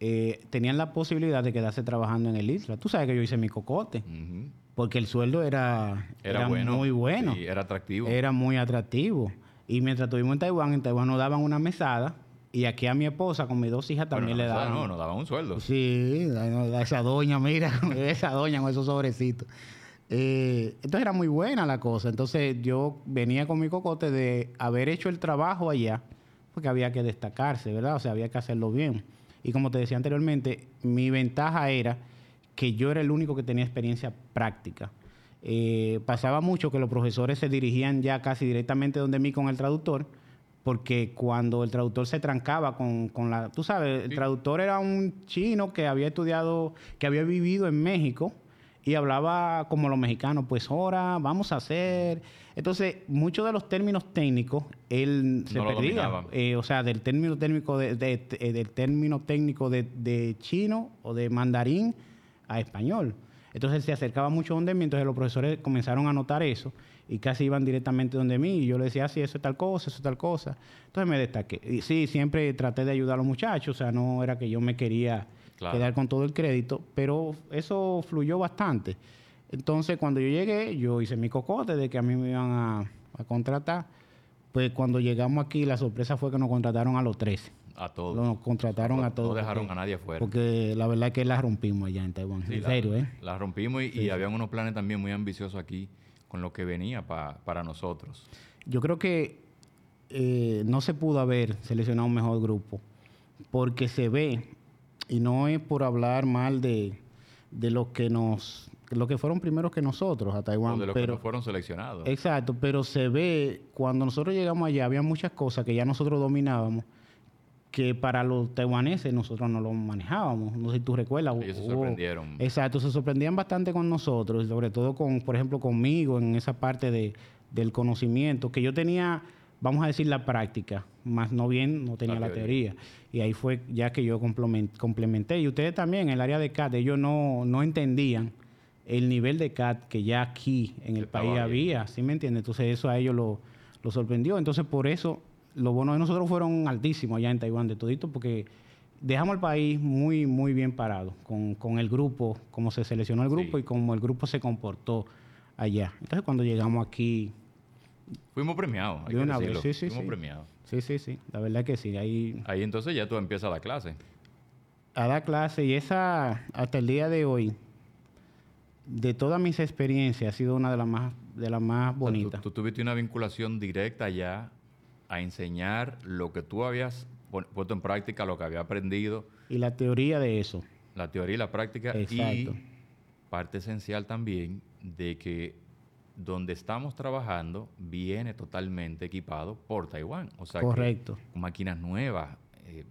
eh, tenían la posibilidad de quedarse trabajando en el isla. Tú sabes que yo hice mi cocote, porque el sueldo era, Era, era bueno. muy bueno, Sí, era atractivo. era muy atractivo. Y mientras estuvimos en Taiwán, en Taiwán nos daban una mesada, y aquí a mi esposa con mis dos hijas Bueno, también no, le daban. No, nos daban un sueldo. Sí, a esa doña, mira, esa doña con esos sobrecitos. Eh, entonces era muy buena la cosa. Entonces yo venía con mi cocote de haber hecho el trabajo allá, porque había que destacarse, ¿verdad? O sea, había que hacerlo bien. Y como te decía anteriormente, mi ventaja era que yo era el único que tenía experiencia práctica. Eh, pasaba mucho que los profesores se dirigían ya casi directamente donde mí con el traductor, porque cuando el traductor se trancaba con, con la... Tú sabes, el Sí. traductor era un chino que había estudiado, que había vivido en México y hablaba como los mexicanos, pues ahora vamos a hacer... Entonces, muchos de los términos técnicos, él se No perdía. Eh, o sea, del término técnico de, de- eh, del término técnico de, de chino o de mandarín a español. Entonces él se acercaba mucho donde mí, entonces los profesores comenzaron a notar eso y casi iban directamente donde mí y yo le decía, sí, eso es tal cosa, eso es tal cosa. Entonces me destaqué. Y sí, siempre traté de ayudar a los muchachos, o sea, no era que yo me quería Claro. quedar con todo el crédito, pero eso fluyó bastante. Entonces cuando yo llegué, yo hice mi cocote de que a mí me iban a, a contratar. Pues cuando llegamos aquí, la sorpresa fue que nos contrataron a los 13. A todos. Nos contrataron No- a todos. No dejaron porque- a nadie afuera. Porque la verdad es que la rompimos allá en Taiwán. Sí, en la- serio, ¿eh? La rompimos y, y habían unos planes también muy ambiciosos aquí con lo que venía pa- para nosotros. Yo creo que eh, no se pudo haber seleccionado un mejor grupo porque se ve, y no es por hablar mal de, de los que nos, los que fueron primeros que nosotros a O Taiwán, de los que pero no fueron seleccionados. exacto, pero se ve cuando nosotros llegamos allá había muchas cosas que ya nosotros dominábamos que para los taiwaneses nosotros no lo manejábamos. No sé si tú recuerdas. Ellos se sorprendieron. Exacto, se sorprendían bastante con nosotros, sobre todo con, por ejemplo, conmigo en esa parte de, del conocimiento, que yo tenía, vamos a decir, la práctica, más no bien, no tenía La la, teoría. teoría. Y ahí fue ya que yo complemen- complementé. Y ustedes también, en el área de CAT, ellos no, no entendían el nivel de CAT que ya aquí en el Estaba país bien. había, ¿sí me entiendes? Entonces eso a ellos lo, lo sorprendió. Entonces por eso los bonos de nosotros fueron altísimos allá en Taiwán de todito, porque dejamos el país muy, muy bien parado con, con el grupo, cómo se seleccionó el grupo Sí. y cómo el grupo se comportó allá. Entonces cuando llegamos aquí, Fuimos premiados. hay De que una vez, sí, sí, Fuimos sí. premiados. sí, sí, sí, la verdad que sí, ahí Ahí entonces ya tú empiezas la clase. a dar clase y esa hasta el día de hoy de todas mis experiencias ha sido una de las más de las más O sea, tú- bonitas. tú, tuviste una vinculación directa ya a enseñar lo que tú habías puesto en práctica, lo que había aprendido, Y la teoría de eso. la teoría y la práctica. Y parte esencial también de que donde estamos trabajando viene totalmente equipado por Taiwán. O sea, que Correcto. con máquinas nuevas. eh,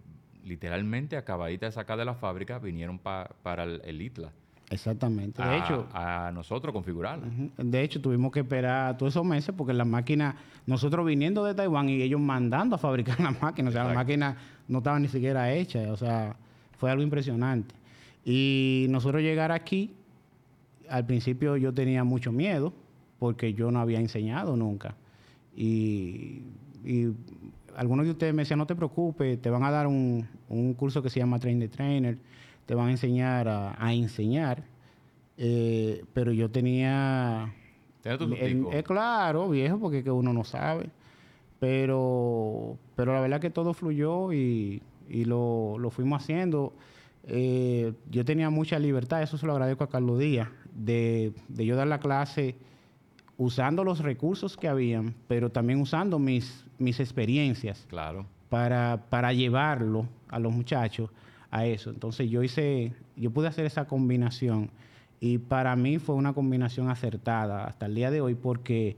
literalmente acabaditas de sacar de la fábrica vinieron pa- para el, el ITLA. Exactamente. De a, hecho, a nosotros configurarla. De hecho, tuvimos que esperar todos esos meses porque las máquinas, nosotros viniendo de Taiwán y ellos mandando a fabricar las máquinas, o sea, las Exacto. máquinas no estaban ni siquiera hechas, o sea, fue algo impresionante. Y nosotros llegar aquí, al principio yo tenía mucho miedo porque yo no había enseñado nunca. Y, y algunos de ustedes me decían, no te preocupes, te van a dar un, un curso que se llama Train the Trainer, te van a enseñar a, a enseñar. Eh, pero yo tenía... El- es claro, viejo, porque que uno no sabe. Pero, pero la verdad que todo fluyó y, y lo, lo fuimos haciendo. Eh, yo tenía mucha libertad, eso se lo agradezco a Carlos Díaz, de, de yo dar la clase usando los recursos que habían, pero también usando mis, mis experiencias Claro. para, para llevarlo a los muchachos a eso. Entonces yo hice, yo pude hacer esa combinación y para mí fue una combinación acertada hasta el día de hoy porque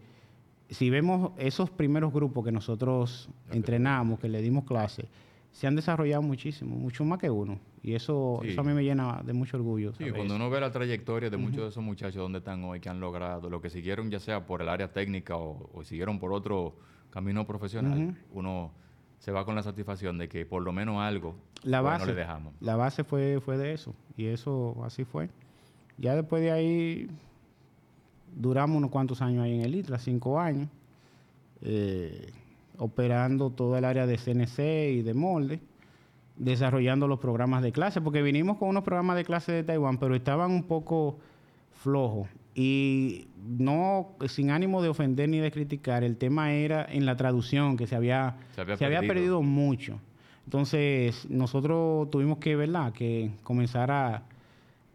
si vemos esos primeros grupos que nosotros entrenamos, que le dimos clase, se han desarrollado muchísimo, mucho más que uno. Y eso, Sí. eso a mí me llena de mucho orgullo. Sí, cuando uno ve la trayectoria de muchos de esos muchachos donde están hoy, que han logrado, lo que siguieron ya sea por el área técnica o, o siguieron por otro camino profesional, uno se va con la satisfacción de que por lo menos algo la base, le dejamos. la base fue, fue de eso. Y eso así fue. Ya después de ahí duramos unos cuantos años ahí en el ITRA, cinco años, eh, operando toda el área de CNC y de molde. desarrollando los programas de clase, porque vinimos con unos programas de clase de Taiwán, pero estaban un poco flojos. Y no, sin ánimo de ofender ni de criticar, el tema era en la traducción, que se había, Se había se había perdido. perdido mucho. Entonces, nosotros tuvimos que, ¿verdad?, que comenzar a...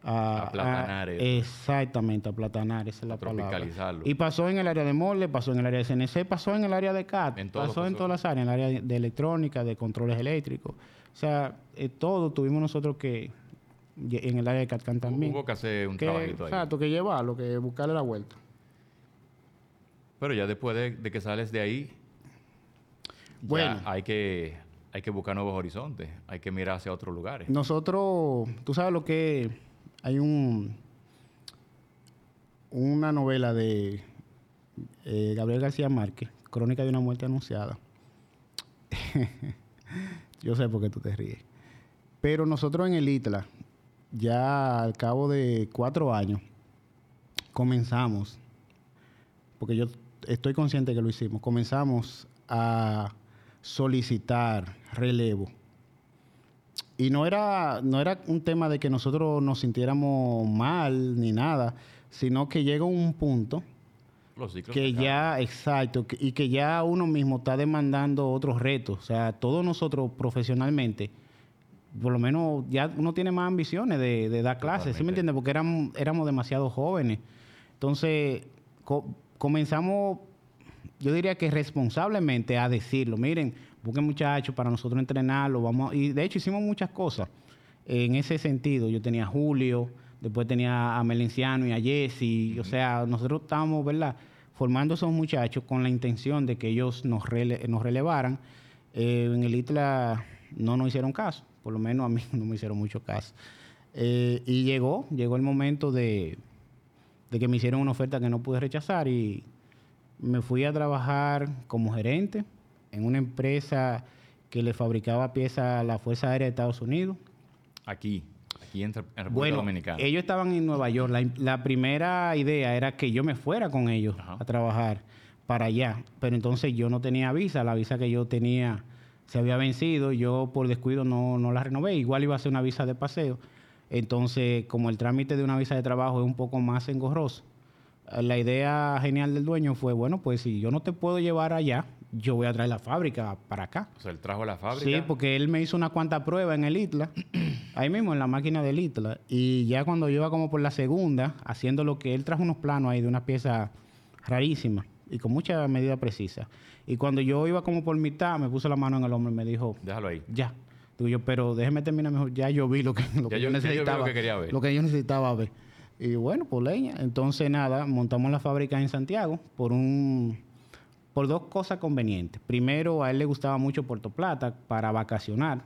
a- Aplatanar a- eso. Exactamente, aplatanar, esa es la A palabra. tropicalizarlo. Y pasó en el área de molde, pasó en el área de CNC, pasó en el área de CAT, En pasó en todas las áreas, en el área de, electrónica, de controles eléctricos. O sea, eh, todo tuvimos nosotros que, en el área de CAD también. Hubo que hacer un que, trabajito ahí. exacto, que llevarlo, que buscarle la vuelta. Pero ya después de, de que sales de ahí, Bueno. ya hay que, hay que buscar nuevos horizontes, hay que mirar hacia otros lugares. Nosotros, tú sabes lo que hay un una novela de eh, Gabriel García Márquez, Crónica de una muerte anunciada. Yo sé por qué tú te ríes. Pero nosotros en el ITLA, ya al cabo de cuatro años, comenzamos, porque yo estoy consciente que lo hicimos, comenzamos a solicitar relevo. Y no era, no era un tema de que nosotros nos sintiéramos mal ni nada, sino que llega un punto Los que acaban. ya, exacto, y que ya uno mismo está demandando otros retos. O sea, todos nosotros profesionalmente, por lo menos ya uno tiene más ambiciones de, de dar clases, ¿sí me entiendes? Porque éramos, éramos demasiado jóvenes. Entonces, co- comenzamos, yo diría que responsablemente a decirlo, miren, busquen muchachos para nosotros entrenarlo, vamos, a-". y de hecho hicimos muchas cosas en ese sentido. Yo tenía a Julio, después tenía a Melenciano y a Jesse, o sea, nosotros estábamos, ¿verdad? Formando esos muchachos con la intención de que ellos nos, rele- nos relevaran. Eh, en el ITLA no nos hicieron caso, por lo menos a mí no me hicieron mucho caso. Eh, y llegó, llegó el momento de, de que me hicieron una oferta que no pude rechazar y me fui a trabajar como gerente en una empresa que le fabricaba piezas a la Fuerza Aérea de Estados Unidos. Aquí, aquí en, República Bueno, Dominicana. ellos estaban en Nueva York. La, la primera idea era que yo me fuera con ellos Ajá. a trabajar para allá. Pero entonces yo no tenía visa. La visa que yo tenía se había vencido. Yo por descuido no, no la renové. Igual iba a ser una visa de paseo. Entonces, como el trámite de una visa de trabajo es un poco más engorroso, la idea genial del dueño fue, bueno, pues si yo no te puedo llevar allá, yo voy a traer la fábrica para acá. o sea, él trajo la fábrica. Sí, porque él me hizo una cuanta prueba en el ITLA, ahí mismo en la máquina del ITLA. Y ya cuando yo iba como por la segunda, haciendo lo que él trajo unos planos ahí de una pieza rarísima y con mucha medida precisa. Y cuando yo iba como por mitad, me puso la mano en el hombro y me dijo, Déjalo ahí. ya. Digo yo, pero déjeme terminar mejor. Ya yo vi lo que, lo Ya que yo- yo ya yo vi lo necesitaba. que quería ver. Lo que yo necesitaba ver. Y bueno, por leña. Entonces, nada, montamos la fábrica en Santiago por un por dos cosas convenientes. Primero, a él le gustaba mucho Puerto Plata para vacacionar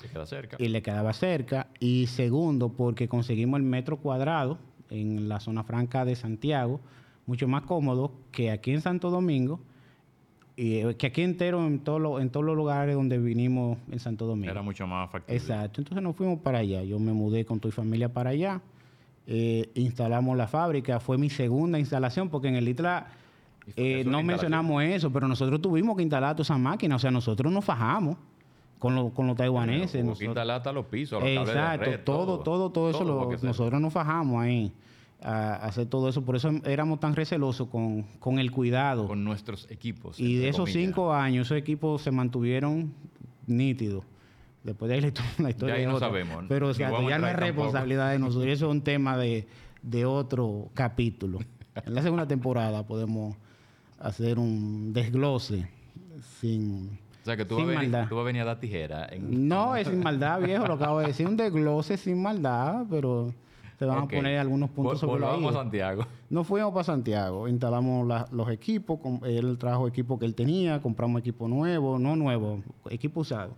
Se queda cerca. y le quedaba cerca. Y segundo, porque conseguimos el metro cuadrado en la zona franca de Santiago, mucho más cómodo que aquí en Santo Domingo y eh, que aquí entero en, todo lo- en todos los lugares donde vinimos en Santo Domingo. Era mucho más factible. Exacto. Entonces nos fuimos para allá. Yo me mudé con tu familia para allá. Eh, instalamos la fábrica. Fue mi segunda instalación porque en el ITLA eh, no mencionamos eso, pero nosotros tuvimos que instalar todas esas máquinas. O sea, nosotros nos fajamos con, lo- con los taiwaneses. Hubo que instalar hasta los pisos, los cables de Exacto, red, todo, todo, todo eso, lo- nosotros nos fajamos ahí a hacer todo eso. Por eso éramos tan recelosos con, con el cuidado. Con nuestros equipos. y de esos comillas. cinco años, esos equipos se mantuvieron nítidos. Después de ahí la histo- la historia ahí es no sabemos. Pero Ni exacto, vamos a ya no es responsabilidad de nosotros. Eso es un tema de, de otro capítulo. En la segunda temporada podemos hacer un desglose sin... O sea, que tú, vas a venir, maldad. tú vas a venir a dar tijera. En, No, es sin maldad, viejo, lo acabo de decir. Un desglose sin maldad, pero se van a poner algunos puntos Vol- sobre la volvamos a. Santiago. Nos fuimos para Santiago, instalamos la- los equipos, él trajo equipo que él tenía, compramos equipo nuevo, no nuevo, equipo usado.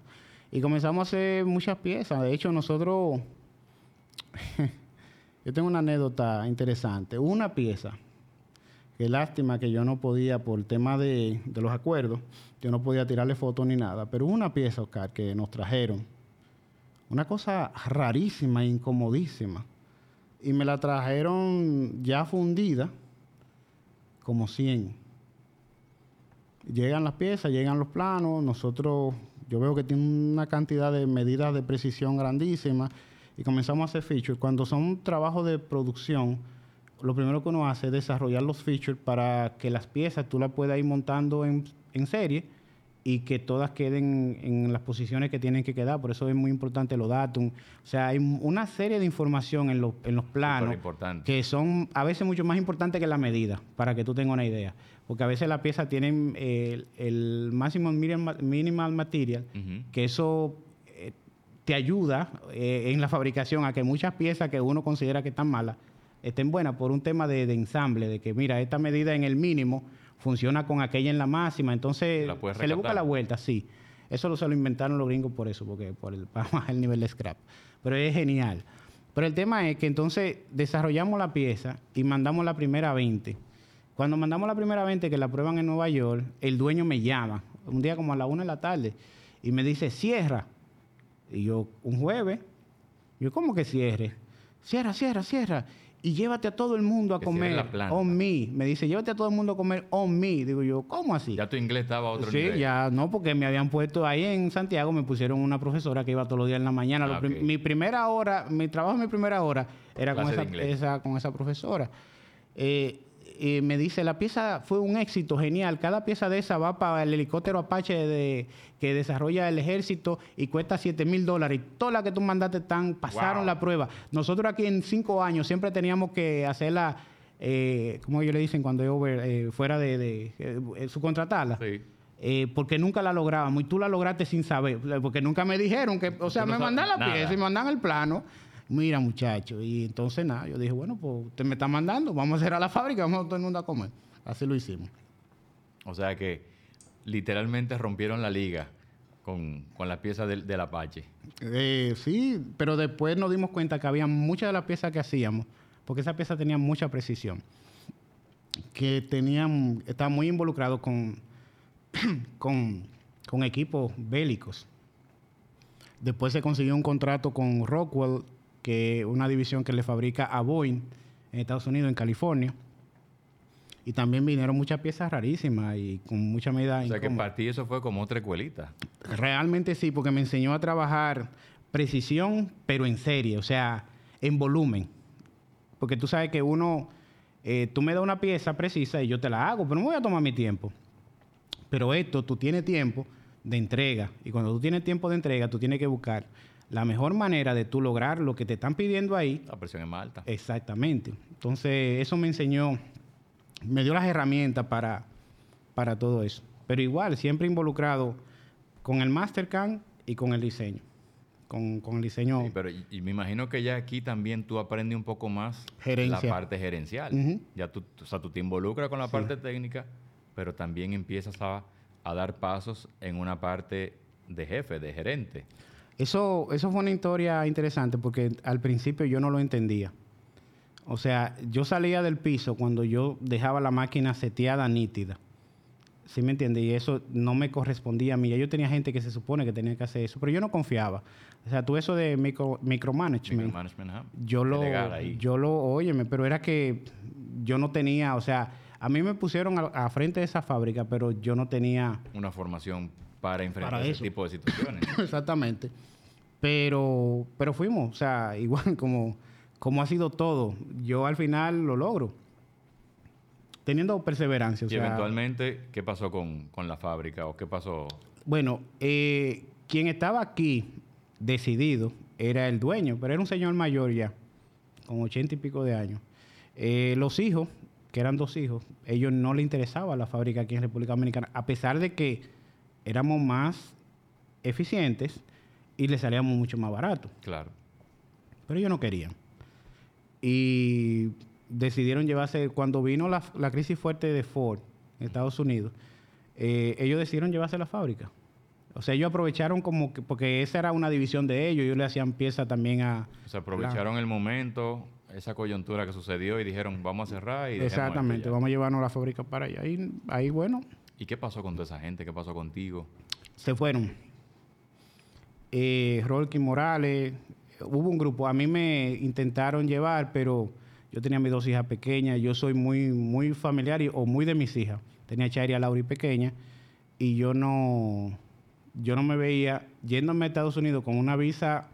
Y comenzamos a hacer muchas piezas. De hecho, nosotros, yo tengo una anécdota interesante. Una pieza, qué lástima que yo no podía, por el tema de, los acuerdos, yo no podía tirarle fotos ni nada, pero una pieza, Oscar, que nos trajeron, una cosa rarísima, incomodísima. Y me la trajeron ya fundida, como 100. Llegan las piezas, llegan los planos, nosotros yo veo que tiene una cantidad de medidas de precisión grandísima. Y comenzamos a hacer features. Cuando son trabajos de producción, lo primero que uno hace es desarrollar los features para que las piezas tú las puedas ir montando en, en serie y que todas queden en las posiciones que tienen que quedar. Por eso es muy importante los datos. O sea, hay una serie de información en, los, en los planos que son a veces mucho más importantes que la medida, para que tú tengas una idea. Porque a veces las piezas tienen eh, el, máximo minimal, material, que eso eh, te ayuda eh, en la fabricación a que muchas piezas que uno considera que están malas estén buenas por un tema de, de ensamble, de que mira, esta medida en el mínimo funciona con aquella en la máxima, entonces se le busca la vuelta, sí. Eso lo, se lo inventaron los gringos por eso, porque por el, para bajar el nivel de scrap. Pero es genial. Pero el tema es que entonces desarrollamos la pieza y mandamos la primera 20. Cuando mandamos la primera 20 que la prueban en Nueva York, el dueño me llama, un día como a la una de la tarde, y me dice, cierra. Y yo, un jueves, yo, ¿cómo que cierre? Cierra, cierra, cierra y llévate a todo el mundo a comer on me. Me dice, llévate a todo el mundo a comer on me. Digo yo, ¿cómo así? Ya tu inglés estaba a otro nivel. Sí, ya no, porque me habían puesto ahí en Santiago, me pusieron una profesora que iba todos los días en la mañana. Ah, mi primera hora, mi trabajo mi primera hora era con esa, con esa profesora. Eh, y me dice, la pieza fue un éxito genial. Cada pieza de esa va para el helicóptero Apache de, que desarrolla el ejército y cuesta 7 mil dólares. Y todas las que tú mandaste están, pasaron la prueba. Nosotros aquí en cinco años siempre teníamos que hacerla, eh, como ellos le dicen cuando yo eh, fuera de, de eh, subcontratarla. Eh, porque nunca la lográbamos y tú la lograste sin saber, porque nunca me dijeron que, o sea, me mandan la pieza y me mandan el plano mira muchacho, y entonces nada, yo dije, bueno, pues usted me está mandando, vamos a hacer a la fábrica, vamos a todo el mundo a comer. Así lo hicimos. O sea que literalmente rompieron la liga con, con las piezas del, del Apache. Eh, sí, pero después nos dimos cuenta que había muchas de las piezas que hacíamos, porque esa pieza tenía mucha precisión, que tenían, estaban muy involucrados con, con, con equipos bélicos. Después se consiguió un contrato con Rockwell que una división que le fabrica a Boeing en Estados Unidos, en California. Y también vinieron muchas piezas rarísimas y con mucha medida. O sea que para ti eso fue como otra escuelita. Realmente sí, porque me enseñó a trabajar precisión, pero en serie, o sea, en volumen. Porque tú sabes que uno, eh, tú me das una pieza precisa y yo te la hago, pero no voy a tomar mi tiempo. Pero esto, tú tienes tiempo de entrega. Y cuando tú tienes tiempo de entrega, tú tienes que buscar la mejor manera de tú lograr lo que te están pidiendo ahí. La presión es más alta. Exactamente. Entonces, eso me enseñó, me dio las herramientas para, para todo eso. Pero igual, siempre involucrado con el Mastercam y con el diseño. Con, el diseño. Sí, pero y, me imagino que ya aquí también tú aprendes un poco más la parte gerencial. Ya tú, o sea, tú te involucras con la parte técnica, pero también empiezas a, a dar pasos en una parte de jefe, de gerente. Eso, eso fue una historia interesante porque al principio yo no lo entendía. O sea, yo salía del piso cuando yo dejaba la máquina seteada nítida. ¿Sí me entiende? Y eso no me correspondía a mí. Yo tenía gente que se supone que tenía que hacer eso, pero yo no confiaba. O sea, tú eso de micro, micromanagement. Yo lo, yo lo, óyeme, pero era que yo no tenía, o sea, a mí me pusieron a, frente de esa fábrica, pero yo no tenía... Una formación para enfrentar ese tipo de situaciones. Exactamente. Pero, pero fuimos, o sea, igual como, como ha sido todo, yo al final lo logro. Teniendo perseverancia. y eventualmente, ¿qué pasó con, la fábrica o qué pasó? Bueno, eh, quien estaba aquí decidido era el dueño, pero era un señor mayor ya, con ochenta y pico de años. Eh, los hijos, que eran dos hijos, ellos no les interesaba la fábrica aquí en República Dominicana, a pesar de que éramos más eficientes y le salíamos mucho más barato. Claro. Pero ellos no querían. Y decidieron llevarse, cuando vino la, crisis fuerte de Ford en Estados Unidos, eh, ellos decidieron llevarse la fábrica. O sea, ellos aprovecharon como que, porque esa era una división de ellos, ellos le hacían pieza también a... O sea, aprovecharon el momento, esa coyuntura que sucedió y dijeron, vamos a cerrar y... Exactamente, vamos a llevarnos la fábrica para allá. Ahí, ahí, bueno... ¿Y qué pasó con toda esa gente? ¿Qué pasó contigo? Se fueron eh, Rolky Morales, hubo un grupo, a mí me intentaron llevar, pero yo tenía mis dos hijas pequeñas, yo soy muy, muy familiar o muy de mis hijas. Tenía a a Laura pequeña, y yo no, yo no me veía yéndome a Estados Unidos con una visa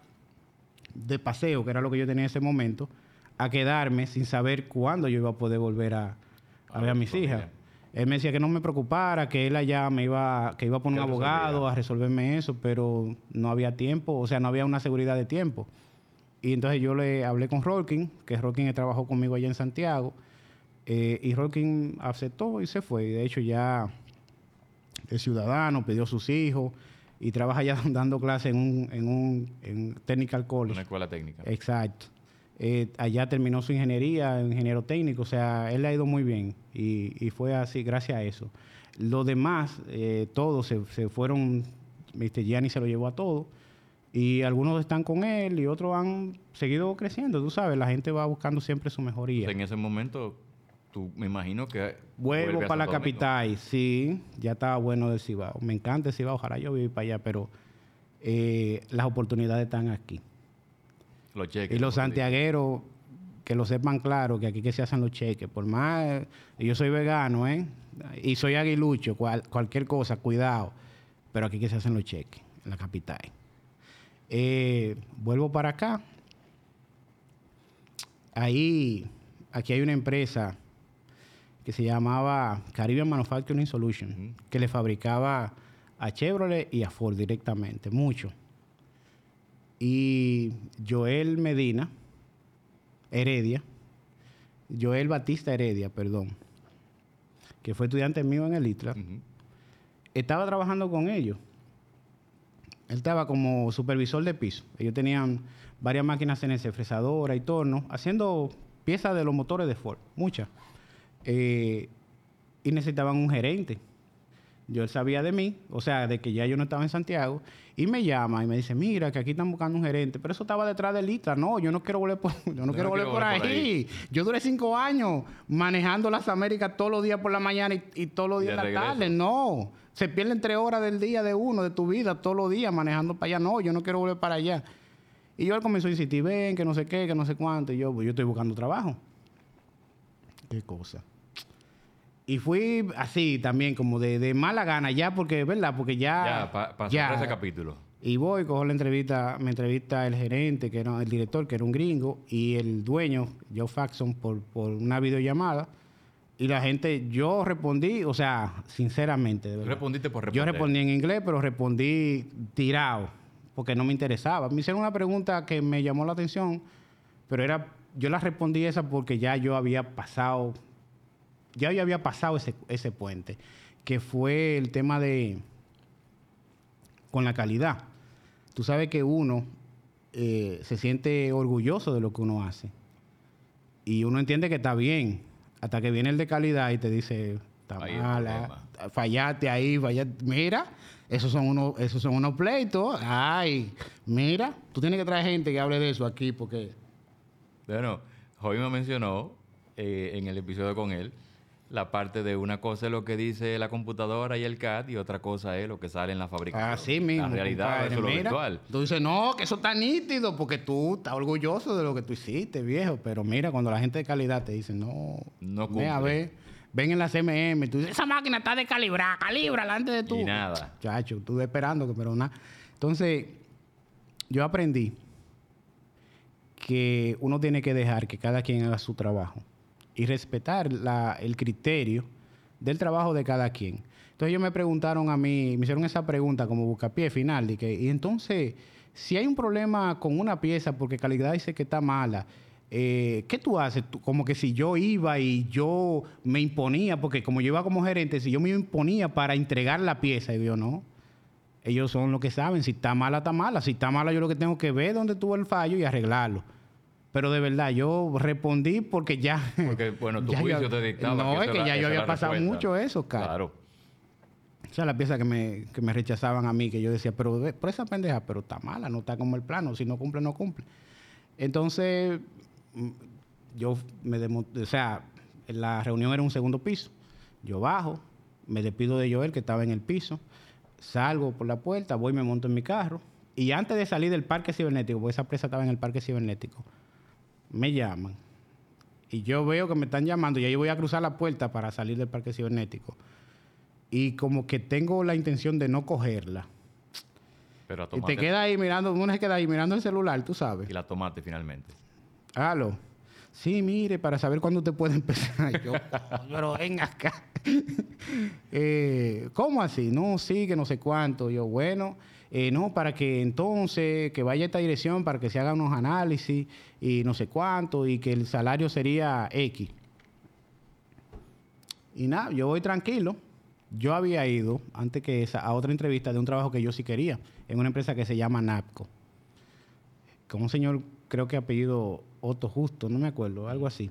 de paseo, que era lo que yo tenía en ese momento, a quedarme sin saber cuándo yo iba a poder volver a, a ver a mis hijas. Él me decía que no me preocupara, que él allá me iba, que iba a poner un abogado a resolverme eso, pero no había tiempo, o sea, no había una seguridad de tiempo. Y entonces yo le hablé con Rolkin, que Rolkin trabajó conmigo allá en Santiago, eh, y Rolkin aceptó y se fue. Y de hecho ya es ciudadano, pidió a sus hijos y trabaja ya dando clases en un, en un en Technical College. Una escuela técnica. Exacto. Eh, allá terminó su ingeniería, ingeniero técnico, o sea, él le ha ido muy bien y, fue así gracias a eso. Los demás, eh, todos se, fueron, viste, Gianni se lo llevó a todos y algunos están con él y otros han seguido creciendo, tú sabes, la gente va buscando siempre su mejoría. en ese momento, tú me imagino que... Vuelvo para la capital, sí, ya estaba bueno del Cibao. Me encanta el Cibao, ojalá yo viva para allá, pero eh, las oportunidades están aquí y los santiagueros, que lo sepan claro, que aquí que se hacen los cheques. Por más, yo soy vegano, ¿eh? Y soy aguilucho, cualquier cosa, cuidado. Pero aquí que se hacen los cheques, en la capital. Eh, vuelvo para acá. Ahí, aquí hay una empresa que se llamaba Caribbean Manufacturing Solution, que le fabricaba a Chevrolet y a Ford directamente, mucho. Y Joel Medina, Heredia, Joel Batista Heredia, perdón, que fue estudiante mío en el ITRA, estaba trabajando con ellos. Él estaba como supervisor de piso. Ellos tenían varias máquinas en ese fresadora y torno, haciendo piezas de los motores de Ford, muchas. Eh, y necesitaban un gerente yo él sabía de mí, o sea, de que ya yo no estaba en Santiago, y me llama y me dice, mira, que aquí están buscando un gerente, pero eso estaba detrás de Litra. No, yo no quiero volver por, yo no, quiero volver por, ahí. Yo duré cinco años manejando las Américas todos los días por la mañana y, todos los días en la tarde. No, se pierden tres horas del día de uno, de tu vida, todos los días manejando para allá. No, yo no quiero volver para allá. Y yo él comenzó a insistir, ven, que no sé qué, que no sé cuánto. Y yo, pues yo estoy buscando trabajo. Qué cosa. Y fui así también, como de, mala gana, ya porque, ¿verdad? Porque ya. Ya, pasó ese capítulo. Y voy, cojo la entrevista, me entrevista el gerente, que era el director, que era un gringo, y el dueño, Joe Faxon, por, por una videollamada. Y la gente, yo respondí, o sea, sinceramente. De ¿Respondiste por responder? Yo respondí en inglés, pero respondí tirado, porque no me interesaba. Me hicieron una pregunta que me llamó la atención, pero era, yo la respondí esa porque ya yo había pasado ya yo había pasado ese, puente, que fue el tema de con la calidad. Tú sabes que uno eh, se siente orgulloso de lo que uno hace. Y uno entiende que está bien, hasta que viene el de calidad y te dice, está mala, fallate ahí, fallaste. Mira, esos son unos, esos son unos pleitos. Ay, mira, tú tienes que traer gente que hable de eso aquí porque... Bueno, Joey me mencionó eh, en el episodio con él la parte de una cosa es lo que dice la computadora y el CAD y otra cosa es lo que sale en la fabricación. Así mismo. La realidad es lo virtual. Tú dices, no, que eso está nítido porque tú estás orgulloso de lo que tú hiciste, viejo. Pero mira, cuando la gente de calidad te dice, no, no ve a ver, ven en la CMM, tú dices, esa máquina está descalibrada, calibra antes de tú. Y nada. Chacho, tú esperando que, pero nada. Entonces, yo aprendí que uno tiene que dejar que cada quien haga su trabajo y respetar el criterio del trabajo de cada quien. Entonces ellos me preguntaron a mí, me hicieron esa pregunta como buscapié final, y, que, y entonces, si hay un problema con una pieza porque calidad dice que está mala, eh, ¿qué tú haces? como que si yo iba y yo me imponía, porque como yo iba como gerente, si yo me imponía para entregar la pieza, y yo no. Ellos son los que saben, si está mala, está mala. Si está mala, yo lo que tengo que ver dónde tuvo el fallo y arreglarlo. Pero de verdad, yo respondí porque ya. Porque, bueno, tu juicio te dictaba. No, es que ya yo había pasado mucho eso, cara. Claro. O sea, la pieza que me, que me rechazaban a mí, que yo decía, pero por esa pendeja, pero está mala, no está como el plano, si no cumple, no cumple. Entonces, mm, yo me o sea, la reunión era un segundo piso. Yo bajo, me despido de Joel, que estaba en el piso, salgo por la puerta, voy, me monto en mi carro. Y antes de salir del parque cibernético, porque esa presa estaba en el parque cibernético, me llaman y yo veo que me están llamando y ahí voy a cruzar la puerta para salir del parque cibernético y como que tengo la intención de no cogerla, Pero Y te queda ahí mirando, uno se queda ahí mirando el celular, tú sabes. y la tomaste finalmente. Aló. Sí, mire, para saber cuándo usted puede empezar. Yo, pero ven acá. Eh, ¿Cómo así? No, sí, que no sé cuánto. Yo, bueno, eh, no, para que entonces, que vaya a esta dirección, para que se hagan unos análisis y no sé cuánto, y que el salario sería X. Y nada, yo voy tranquilo. Yo había ido, antes que esa, a otra entrevista de un trabajo que yo sí quería, en una empresa que se llama NAPCO. Con un señor, creo que apellido Otto Justo, no me acuerdo, algo así.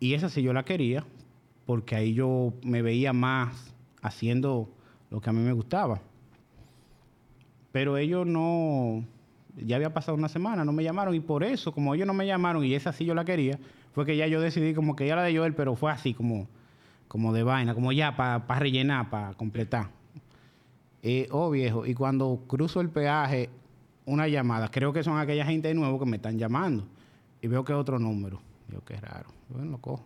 Y esa sí yo la quería, porque ahí yo me veía más haciendo lo que a mí me gustaba. Pero ellos no, ya había pasado una semana, no me llamaron y por eso, como ellos no me llamaron y esa sí yo la quería, fue que ya yo decidí como que ya la de Joel, pero fue así como, como de vaina, como ya para rellenar, para completar. Eh, oh viejo, y cuando cruzo el peaje, una llamada, creo que son aquella gente de nuevo que me están llamando y veo que otro número. Digo, qué raro. Bueno, lo cojo.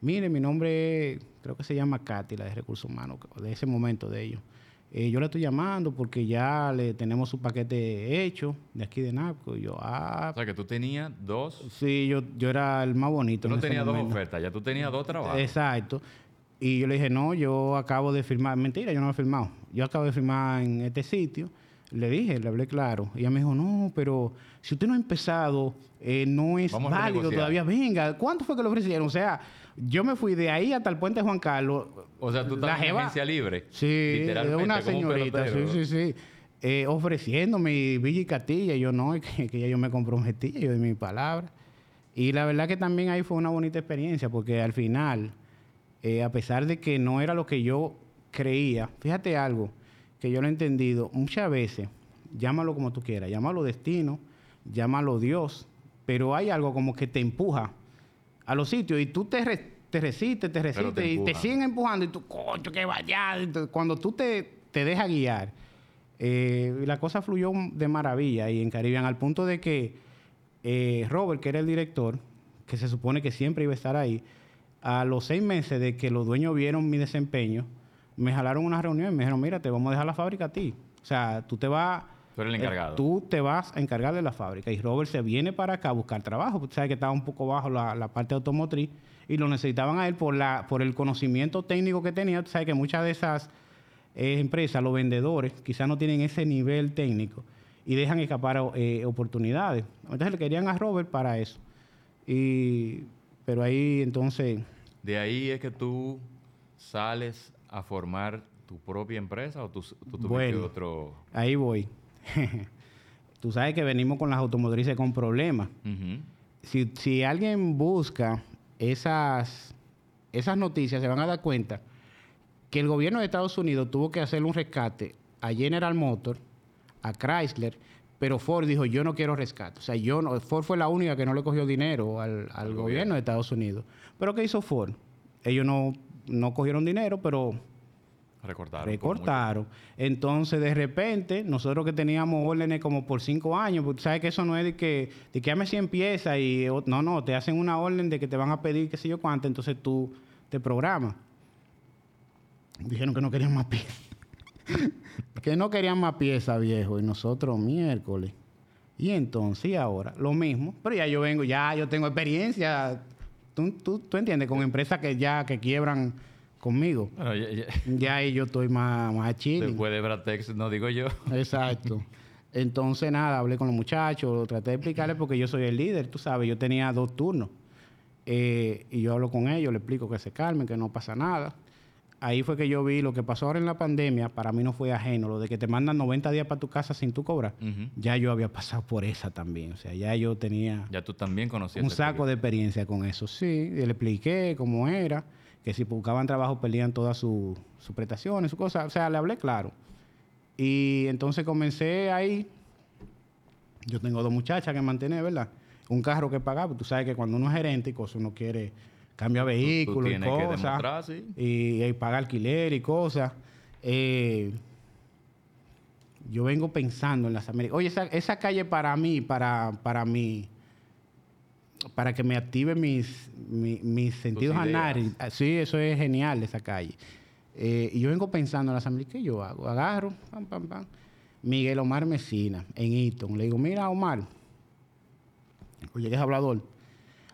Mire, mi nombre creo que se llama Katy, la de recursos humanos, de ese momento de ellos. Eh, yo le estoy llamando porque ya le tenemos su paquete hecho de aquí de NAPCO. Y yo, ah, O sea, que tú tenías dos... sí, yo, yo era el más bonito. Tú no tenías dos ofertas, ya tú tenías dos trabajos. Exacto. Y yo le dije, no, yo acabo de firmar. Mentira, yo no he firmado. Yo acabo de firmar en este sitio. Le dije, le hablé claro. Y ella me dijo, no, pero si usted no ha empezado, eh, no es Vamos válido todavía. Venga, ¿cuánto fue que le ofrecieron? O sea, yo me fui de ahí hasta el puente Juan Carlos. O sea, tú estás en agencia libre. Sí, de literalmente, una un señorita, sí, sí, sí. Eh, ofreciéndome Villa y Castilla. Y yo no, que, que ya yo me comprometí, yo de mi palabra. Y la verdad que también ahí fue una bonita experiencia, porque al final, eh, a pesar de que no era lo que yo creía, fíjate algo que yo lo he entendido muchas veces, llámalo como tú quieras, llámalo destino, llámalo Dios, pero hay algo como que te empuja a los sitios y tú te, re- te resistes, te resistes te y te siguen empujando y tú, coño, que vaya. Cuando tú te, te dejas guiar, eh, la cosa fluyó de maravilla y en Caribbean, al punto de que eh, Robert, que era el director, que se supone que siempre iba a estar ahí, a los seis meses de que los dueños vieron mi desempeño, me jalaron una reunión y me dijeron, mira, te vamos a dejar la fábrica a ti. O sea, tú te vas... Tú eres el eh, encargado. tú te vas a encargar de la fábrica. Y Robert se viene para acá a buscar trabajo. tú sabes que estaba un poco bajo la, la parte automotriz y lo necesitaban a él por, la, por el conocimiento técnico que tenía. Tú sabes que muchas de esas eh, empresas, los vendedores, quizás no tienen ese nivel técnico y dejan escapar eh, oportunidades. Entonces le querían a Robert para eso. Y, pero ahí entonces... De ahí es que tú sales a formar tu propia empresa o tú, tú tuviste Bueno. otro... Ahí voy. Tú sabes que venimos con las automotrices con problemas. Si, si alguien busca esas, esas noticias, se van a dar cuenta que el gobierno de Estados Unidos tuvo que hacer un rescate a General Motors, a Chrysler, pero Ford dijo, yo no quiero rescate. O sea, yo no, Ford fue la única que no le cogió dinero al, al gobierno de Estados Unidos. ¿Pero qué hizo Ford? Ellos no, no cogieron dinero, pero Recortaron. recortaron. Entonces, de repente, nosotros que teníamos órdenes como por cinco años, porque tú sabes que eso no es de que, de que dame 100 piezas y no, no, te hacen una orden de que te van a pedir qué sé yo cuánto, entonces tú te programas. Dijeron que no querían más piezas. que no querían más piezas, viejo, y nosotros miércoles. Y entonces, y ahora, lo mismo, pero ya yo vengo, ya yo tengo experiencia, tú, tú, tú entiendes, con empresas que ya que quiebran conmigo. Bueno, ya- ya- Ya ahí yo estoy más, más chilling. después de Bratex, no digo yo. Exacto. Entonces, nada, hablé con los muchachos, traté de explicarles porque yo soy el líder, tú sabes, yo tenía dos turnos. Eh, y yo hablo con ellos, les explico que se calmen, que no pasa nada. Ahí fue que yo vi lo que pasó ahora en la pandemia, para mí no fue ajeno, lo de que te mandan 90 días para tu casa sin tu cobrar. Ya yo había pasado por esa también, o sea, ya yo tenía Ya tú también conocías un saco periodo. de experiencia con eso, sí. Y le expliqué cómo era, que si buscaban trabajo perdían todas sus prestaciones, sus cosas. O sea, le hablé claro. Y entonces comencé ahí. Yo tengo dos muchachas que mantener, ¿verdad? Un carro que pagar, tú sabes que cuando uno es gerente y cosas, uno quiere cambiar vehículos y cosas. sí. Y, y pagar alquiler y cosas. Eh, yo vengo pensando en las Américas. Oye, esa, esa calle para mí, para, para mí, para que me active mis, mi- mis sentidos anales. Ah, Sí, eso es genial, esa calle. Eh, y yo vengo pensando en las Américas, ¿qué yo hago? Agarro, pam, pam, pam. Miguel Omar Mesina, en Eaton. Le digo, mira, Omar, oye, que es hablador,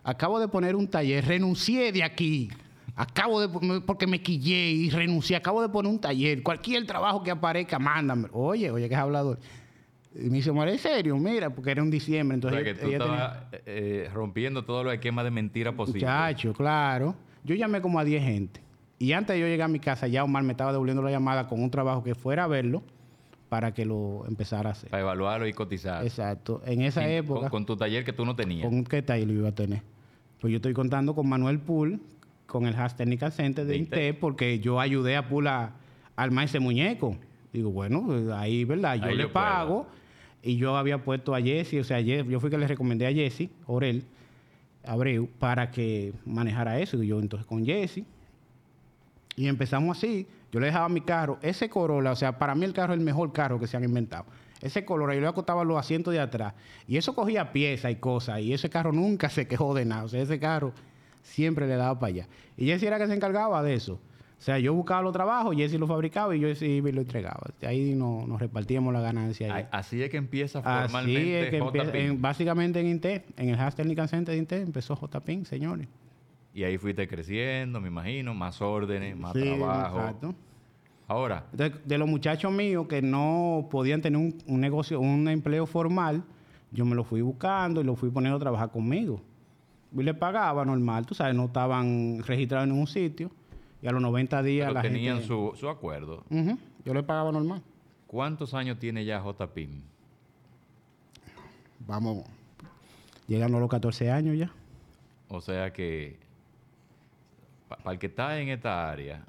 acabo de poner un taller, renuncié de aquí. Acabo de, porque me quillé y renuncié, acabo de poner un taller. Cualquier trabajo que aparezca, mándame. Oye, oye, que es hablador. Y me dice, ¿en serio? Mira, porque era un diciembre. Entonces o sea, que tú estabas eh, rompiendo todo lo esquema de mentira posible. Muchacho, claro. Yo llamé como a 10 gente. Y antes de yo llegar a mi casa, ya Omar me estaba devolviendo la llamada con un trabajo que fuera a verlo para que lo empezara a hacer. Para evaluarlo y cotizar. Exacto. En esa época... Con, con, tu taller que tú no tenías. ¿Con qué taller lo iba a tener? Pues yo estoy contando con Manuel Pool, con el Has Technical Center de, Intel, porque yo ayudé a Pool a armar ese muñeco. Digo, bueno, ahí, ¿verdad? Yo Ahí le yo puedo. pago. Y yo había puesto a Jesse, o sea, yo fui que le recomendé a Jesse, Orel, Abreu, para que manejara eso. Y yo entonces con Jesse. Y empezamos así. Yo le dejaba mi carro, ese Corolla, o sea, para mí el carro es el mejor carro que se han inventado. Ese Corolla, yo le acostaba los asientos de atrás. Y eso cogía piezas y cosas. Y ese carro nunca se quejó de nada. O sea, ese carro siempre le daba para allá. Y Jesse era que se encargaba de eso. O sea, yo buscaba los trabajos, Jesse lo fabricaba y yo Jesse iba y lo entregaba. Ahí no- nos repartíamos la ganancia. ahí. Así es que empieza Así formalmente es que JPIN. empieza, en- básicamente en Intel, en el Has Technical Center de Intel, empezó JPIN, señores. Y ahí fuiste creciendo, me imagino, más órdenes, más Sí, trabajo. exacto. Ahora, Entonces, de los muchachos míos que no podían tener un, un negocio, un empleo formal, yo me lo fui buscando y lo fui poniendo a trabajar conmigo. Y le pagaba normal, tú sabes, no estaban registrados en un sitio. Y a los 90 días pero la tenían gente... su, su acuerdo. Ujú, yo le pagaba normal. ¿Cuántos años tiene ya JPIN? Vamos, llegando a los 14 años ya. O sea que, para el que está en esta área,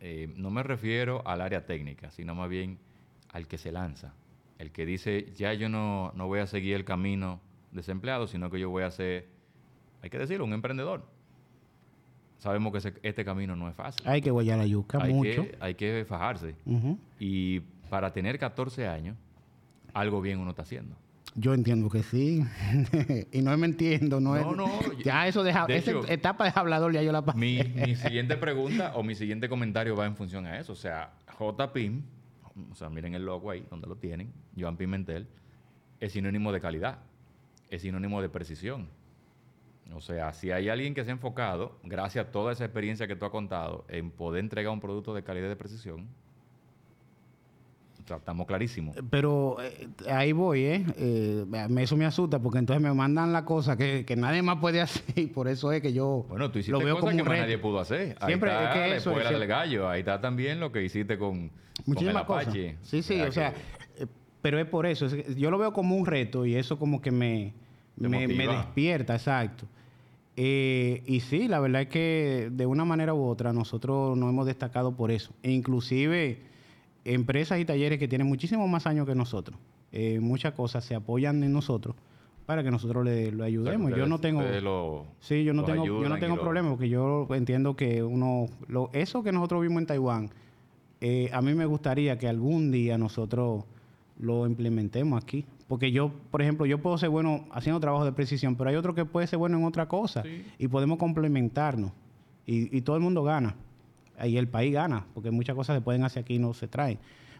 eh, no me refiero al área técnica, sino más bien al que se lanza. El que dice, ya yo no, no voy a seguir el camino desempleado, sino que yo voy a ser, hay que decirlo, un emprendedor. Sabemos que ese- este camino no es fácil. Hay que guayar la yuca hay, mucho. que, hay que fajarse. Y para tener 14 años, algo bien uno está haciendo. Yo entiendo que sí. y no me entiendo. No, No, es, no, Ya eso deja, de esa hecho- etapa de hablador ya yo la pasé. Mi, mi siguiente pregunta o mi siguiente comentario va en función a eso. O sea, JPIM, o sea, miren el logo ahí, donde lo tienen, Joan Pimentel, es sinónimo de calidad, es sinónimo de precisión. O sea, si hay alguien que se ha enfocado, gracias a toda esa experiencia que tú has contado, en poder entregar un producto de calidad y de precisión, estamos clarísimos. Pero eh, ahí voy, ¿eh? Eh, Eso me asusta porque entonces me mandan la cosa que, que nadie más puede hacer y por eso es que yo Bueno, tú hiciste lo veo cosas como que un más nadie pudo hacer. Ahí Siempre está es que la eso, sí. del gallo, ahí está también lo que hiciste con, con el Muchísimas cosas. Sí, sí, o sea, que- eh, pero es por eso. yo lo veo como un reto y eso como que me, me, me despierta, exacto. Eh, y sí, la verdad es que de una manera u otra nosotros nos hemos destacado por eso. E inclusive empresas y talleres que tienen muchísimos más años que nosotros. eh, muchas cosas se apoyan en nosotros para que nosotros le, lo o sea, que ayudemos. yo no tengo... lo- Sí, yo no tengo, yo no tengo lo- problema porque yo entiendo que uno, lo, eso que nosotros vimos en Taiwán, eh, a mí me gustaría que algún día nosotros lo implementemos aquí. Porque yo, por ejemplo, yo puedo ser bueno haciendo trabajo de precisión, pero hay otro que puede ser bueno en otra cosa Sí. y podemos complementarnos y, y todo el mundo gana. Y el país gana, porque muchas cosas se pueden hacer aquí y no se traen.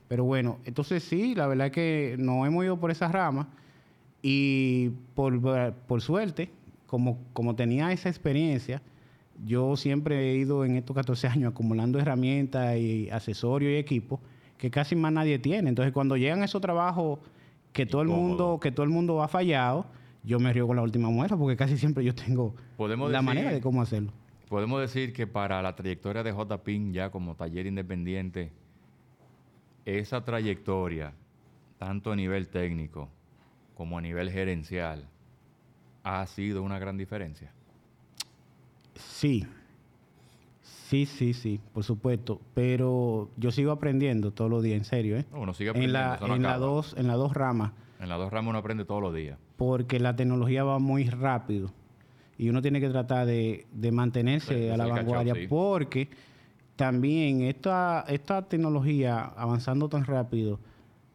Pero bueno, entonces sí, la verdad es que nos hemos ido por esas ramas y por, por suerte, como, como tenía esa experiencia, yo siempre he ido en estos 14 años acumulando herramientas y accesorios y equipos que casi más nadie tiene. Entonces, cuando llegan esos trabajos que todo el mundo, que todo el mundo ha fallado, yo me río con la última muela porque casi siempre yo tengo la decir- manera de cómo hacerlo. Podemos decir que para la trayectoria de JPIN ya como taller independiente, esa trayectoria, tanto a nivel técnico como a nivel gerencial, ha sido una gran diferencia. Sí. Sí, sí, sí, por supuesto. Pero yo sigo aprendiendo todos los días, en serio, ¿eh? Uno sigue En aprendiendo, la, eso no en, la dos, en las dos ramas. En las dos ramas uno aprende todos los días. porque la tecnología va muy rápido y uno tiene que tratar de, de mantenerse a la vanguardia sí. porque también esta, esta tecnología avanzando tan rápido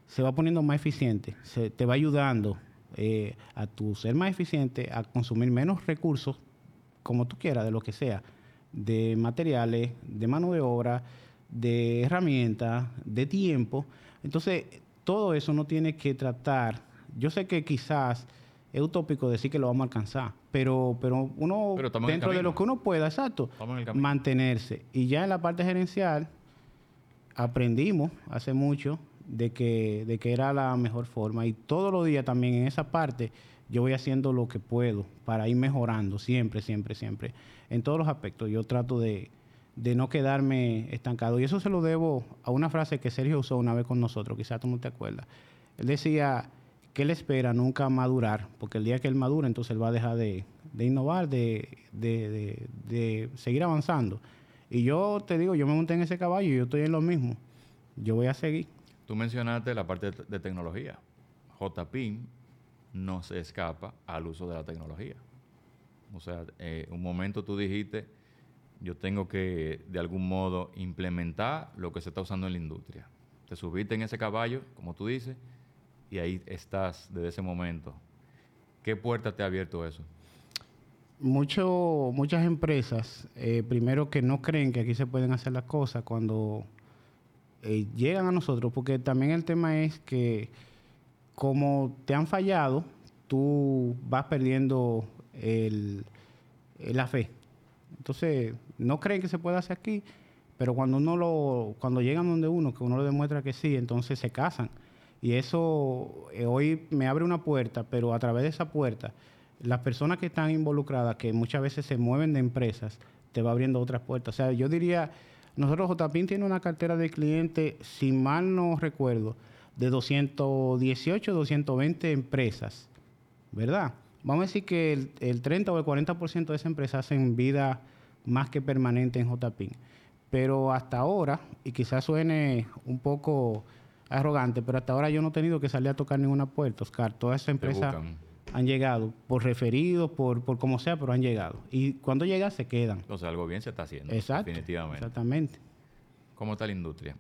se va poniendo más eficiente, se, te va ayudando eh, a tu ser más eficiente, a consumir menos recursos, como tú quieras, de lo que sea, de materiales, de mano de obra, de herramientas, de tiempo. Entonces, todo eso no tiene que tratar. Yo sé que quizás es utópico decir que lo vamos a alcanzar, pero, pero uno, Pero dentro de lo que uno pueda, exacto, mantenerse. Y ya en la parte gerencial, aprendimos hace mucho de que, de que era la mejor forma. Y todos los días también en esa parte yo voy haciendo lo que puedo para ir mejorando, siempre, siempre, siempre. En todos los aspectos. Yo trato de, de no quedarme estancado. Y eso se lo debo a una frase que Sergio usó una vez con nosotros, quizás tú no te acuerdas. Él decía que él espera nunca madurar, porque el día que él madura, entonces él va a dejar de, de innovar, de, de- de- seguir avanzando. Y yo te digo, yo me monté en ese caballo y yo estoy en lo mismo. Yo voy a seguir. Tú mencionaste la parte de, tecnología. JPIM no se escapa al uso de la tecnología. O sea, eh, un momento tú dijiste, yo tengo que de algún modo implementar lo que se está usando en la industria. Te subiste en ese caballo, como tú dices, y ahí estás desde ese momento. ¿Qué puerta te ha abierto eso? Mucho, muchas empresas, eh, primero que no creen que aquí se pueden hacer las cosas cuando eh, llegan a nosotros, porque también el tema es que como te han fallado, tú vas perdiendo el- la fe. Entonces, no creen que se puede hacer aquí, pero cuando uno lo, cuando llegan donde uno, que uno le demuestra que sí, entonces se casan. Y eso eh, hoy me abre una puerta, pero a través de esa puerta, las personas que están involucradas, que muchas veces se mueven de empresas, te va abriendo otras puertas. O sea, yo diría, nosotros JPIN tiene una cartera de clientes, si mal no recuerdo, de 218, 220 empresas, ¿verdad? Vamos a decir que el, el 30 o el 40% de esas empresas hacen vida más que permanente en JPIN. Pero hasta ahora, y quizás suene un poco arrogante, pero hasta ahora yo no he tenido que salir a tocar ninguna puerta, Oscar. Todas esas empresas han llegado, por referidos, por, por como sea, pero han llegado. Y cuando llegan, se quedan. O sea, algo bien se está haciendo. Exacto. Definitivamente. Exactamente. ¿Cómo está la industria?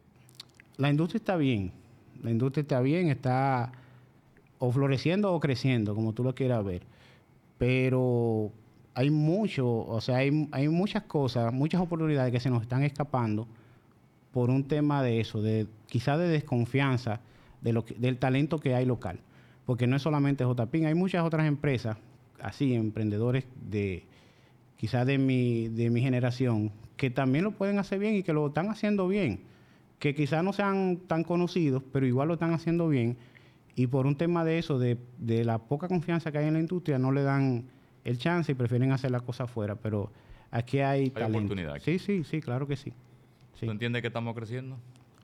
La industria está bien. La industria está bien, está o floreciendo o creciendo, como tú lo quieras ver. Pero hay mucho, o sea, hay, hay muchas cosas, muchas oportunidades que se nos están escapando por un tema de eso, de quizás de desconfianza de lo que- del talento que hay local. Porque no es solamente JPIN, hay muchas otras empresas, así, emprendedores de quizás de mi, de mi generación, que también lo pueden hacer bien y que lo están haciendo bien. Que quizás no sean tan conocidos, pero igual lo están haciendo bien. Y por un tema de eso, de, de la poca confianza que hay en la industria, no le dan el chance y prefieren hacer la cosa afuera. Pero aquí hay, talento. oportunidad aquí. Sí, sí, sí, claro que sí. Sí, ¿Tú entiendes que estamos creciendo?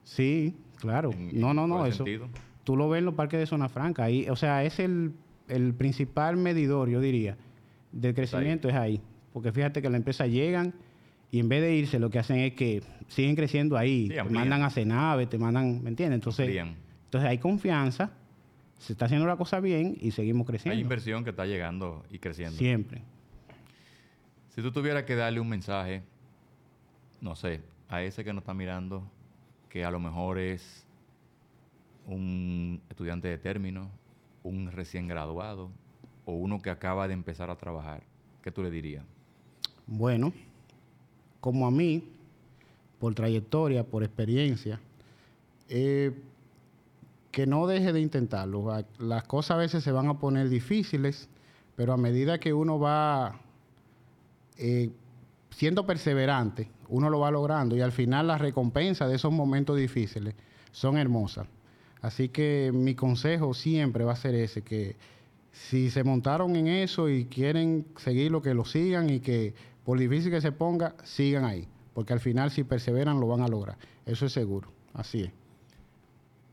sí claro. En- No, no, no, eso. sentido? Tú lo ves en los parques de zona franca. Ahí, o sea, es el, el principal medidor, yo diría, del crecimiento es ahí. Porque fíjate que las empresas llegan y en vez de irse, lo que hacen es que siguen creciendo ahí. Sí, te mandan a Cenave, te mandan, ¿me entiendes? Entonces, Amplían. entonces hay confianza, se está haciendo la cosa bien y seguimos Hay creciendo. inversión que está llegando y creciendo. Siempre. Si tú tuvieras que darle un mensaje, no sé, a ese que nos está mirando, que a lo mejor es un estudiante de término, un recién graduado o uno que acaba de empezar a trabajar, ¿qué tú le dirías? Bueno, como a mí, por trayectoria, por experiencia, eh, que no deje de intentarlo. Las cosas a veces se van a poner difíciles, pero a medida que uno va eh, siendo perseverante, uno lo va logrando y al final las recompensas de esos momentos difíciles son hermosas. Así que mi consejo siempre va a ser ese, que si se montaron en eso y quieren seguirlo, que lo sigan y que por difícil que se ponga, sigan ahí. Porque al final si perseveran lo van a lograr. Eso es seguro. Así es.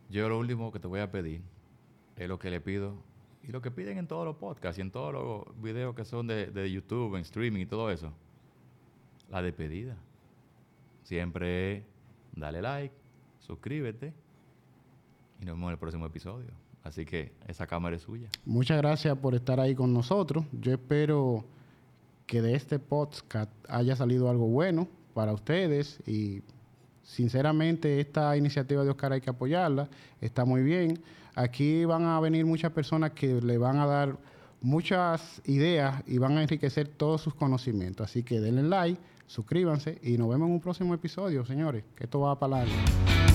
Yo lo último que te voy a pedir es lo que le pido y lo que piden en todos los podcasts y en todos los videos que son de, de YouTube, en streaming y todo eso. La despedida. Siempre dale like, suscríbete y nos vemos en el próximo episodio. Así que esa cámara es suya. Muchas gracias por estar ahí con nosotros. Yo espero que de este podcast haya salido algo bueno para ustedes y sinceramente esta iniciativa de Oscar hay que apoyarla. Está muy bien. Aquí van a venir muchas personas que le van a dar muchas ideas y van a enriquecer todos sus conocimientos. Así que denle like, suscríbanse y nos vemos en un próximo episodio, señores, que esto va para largo.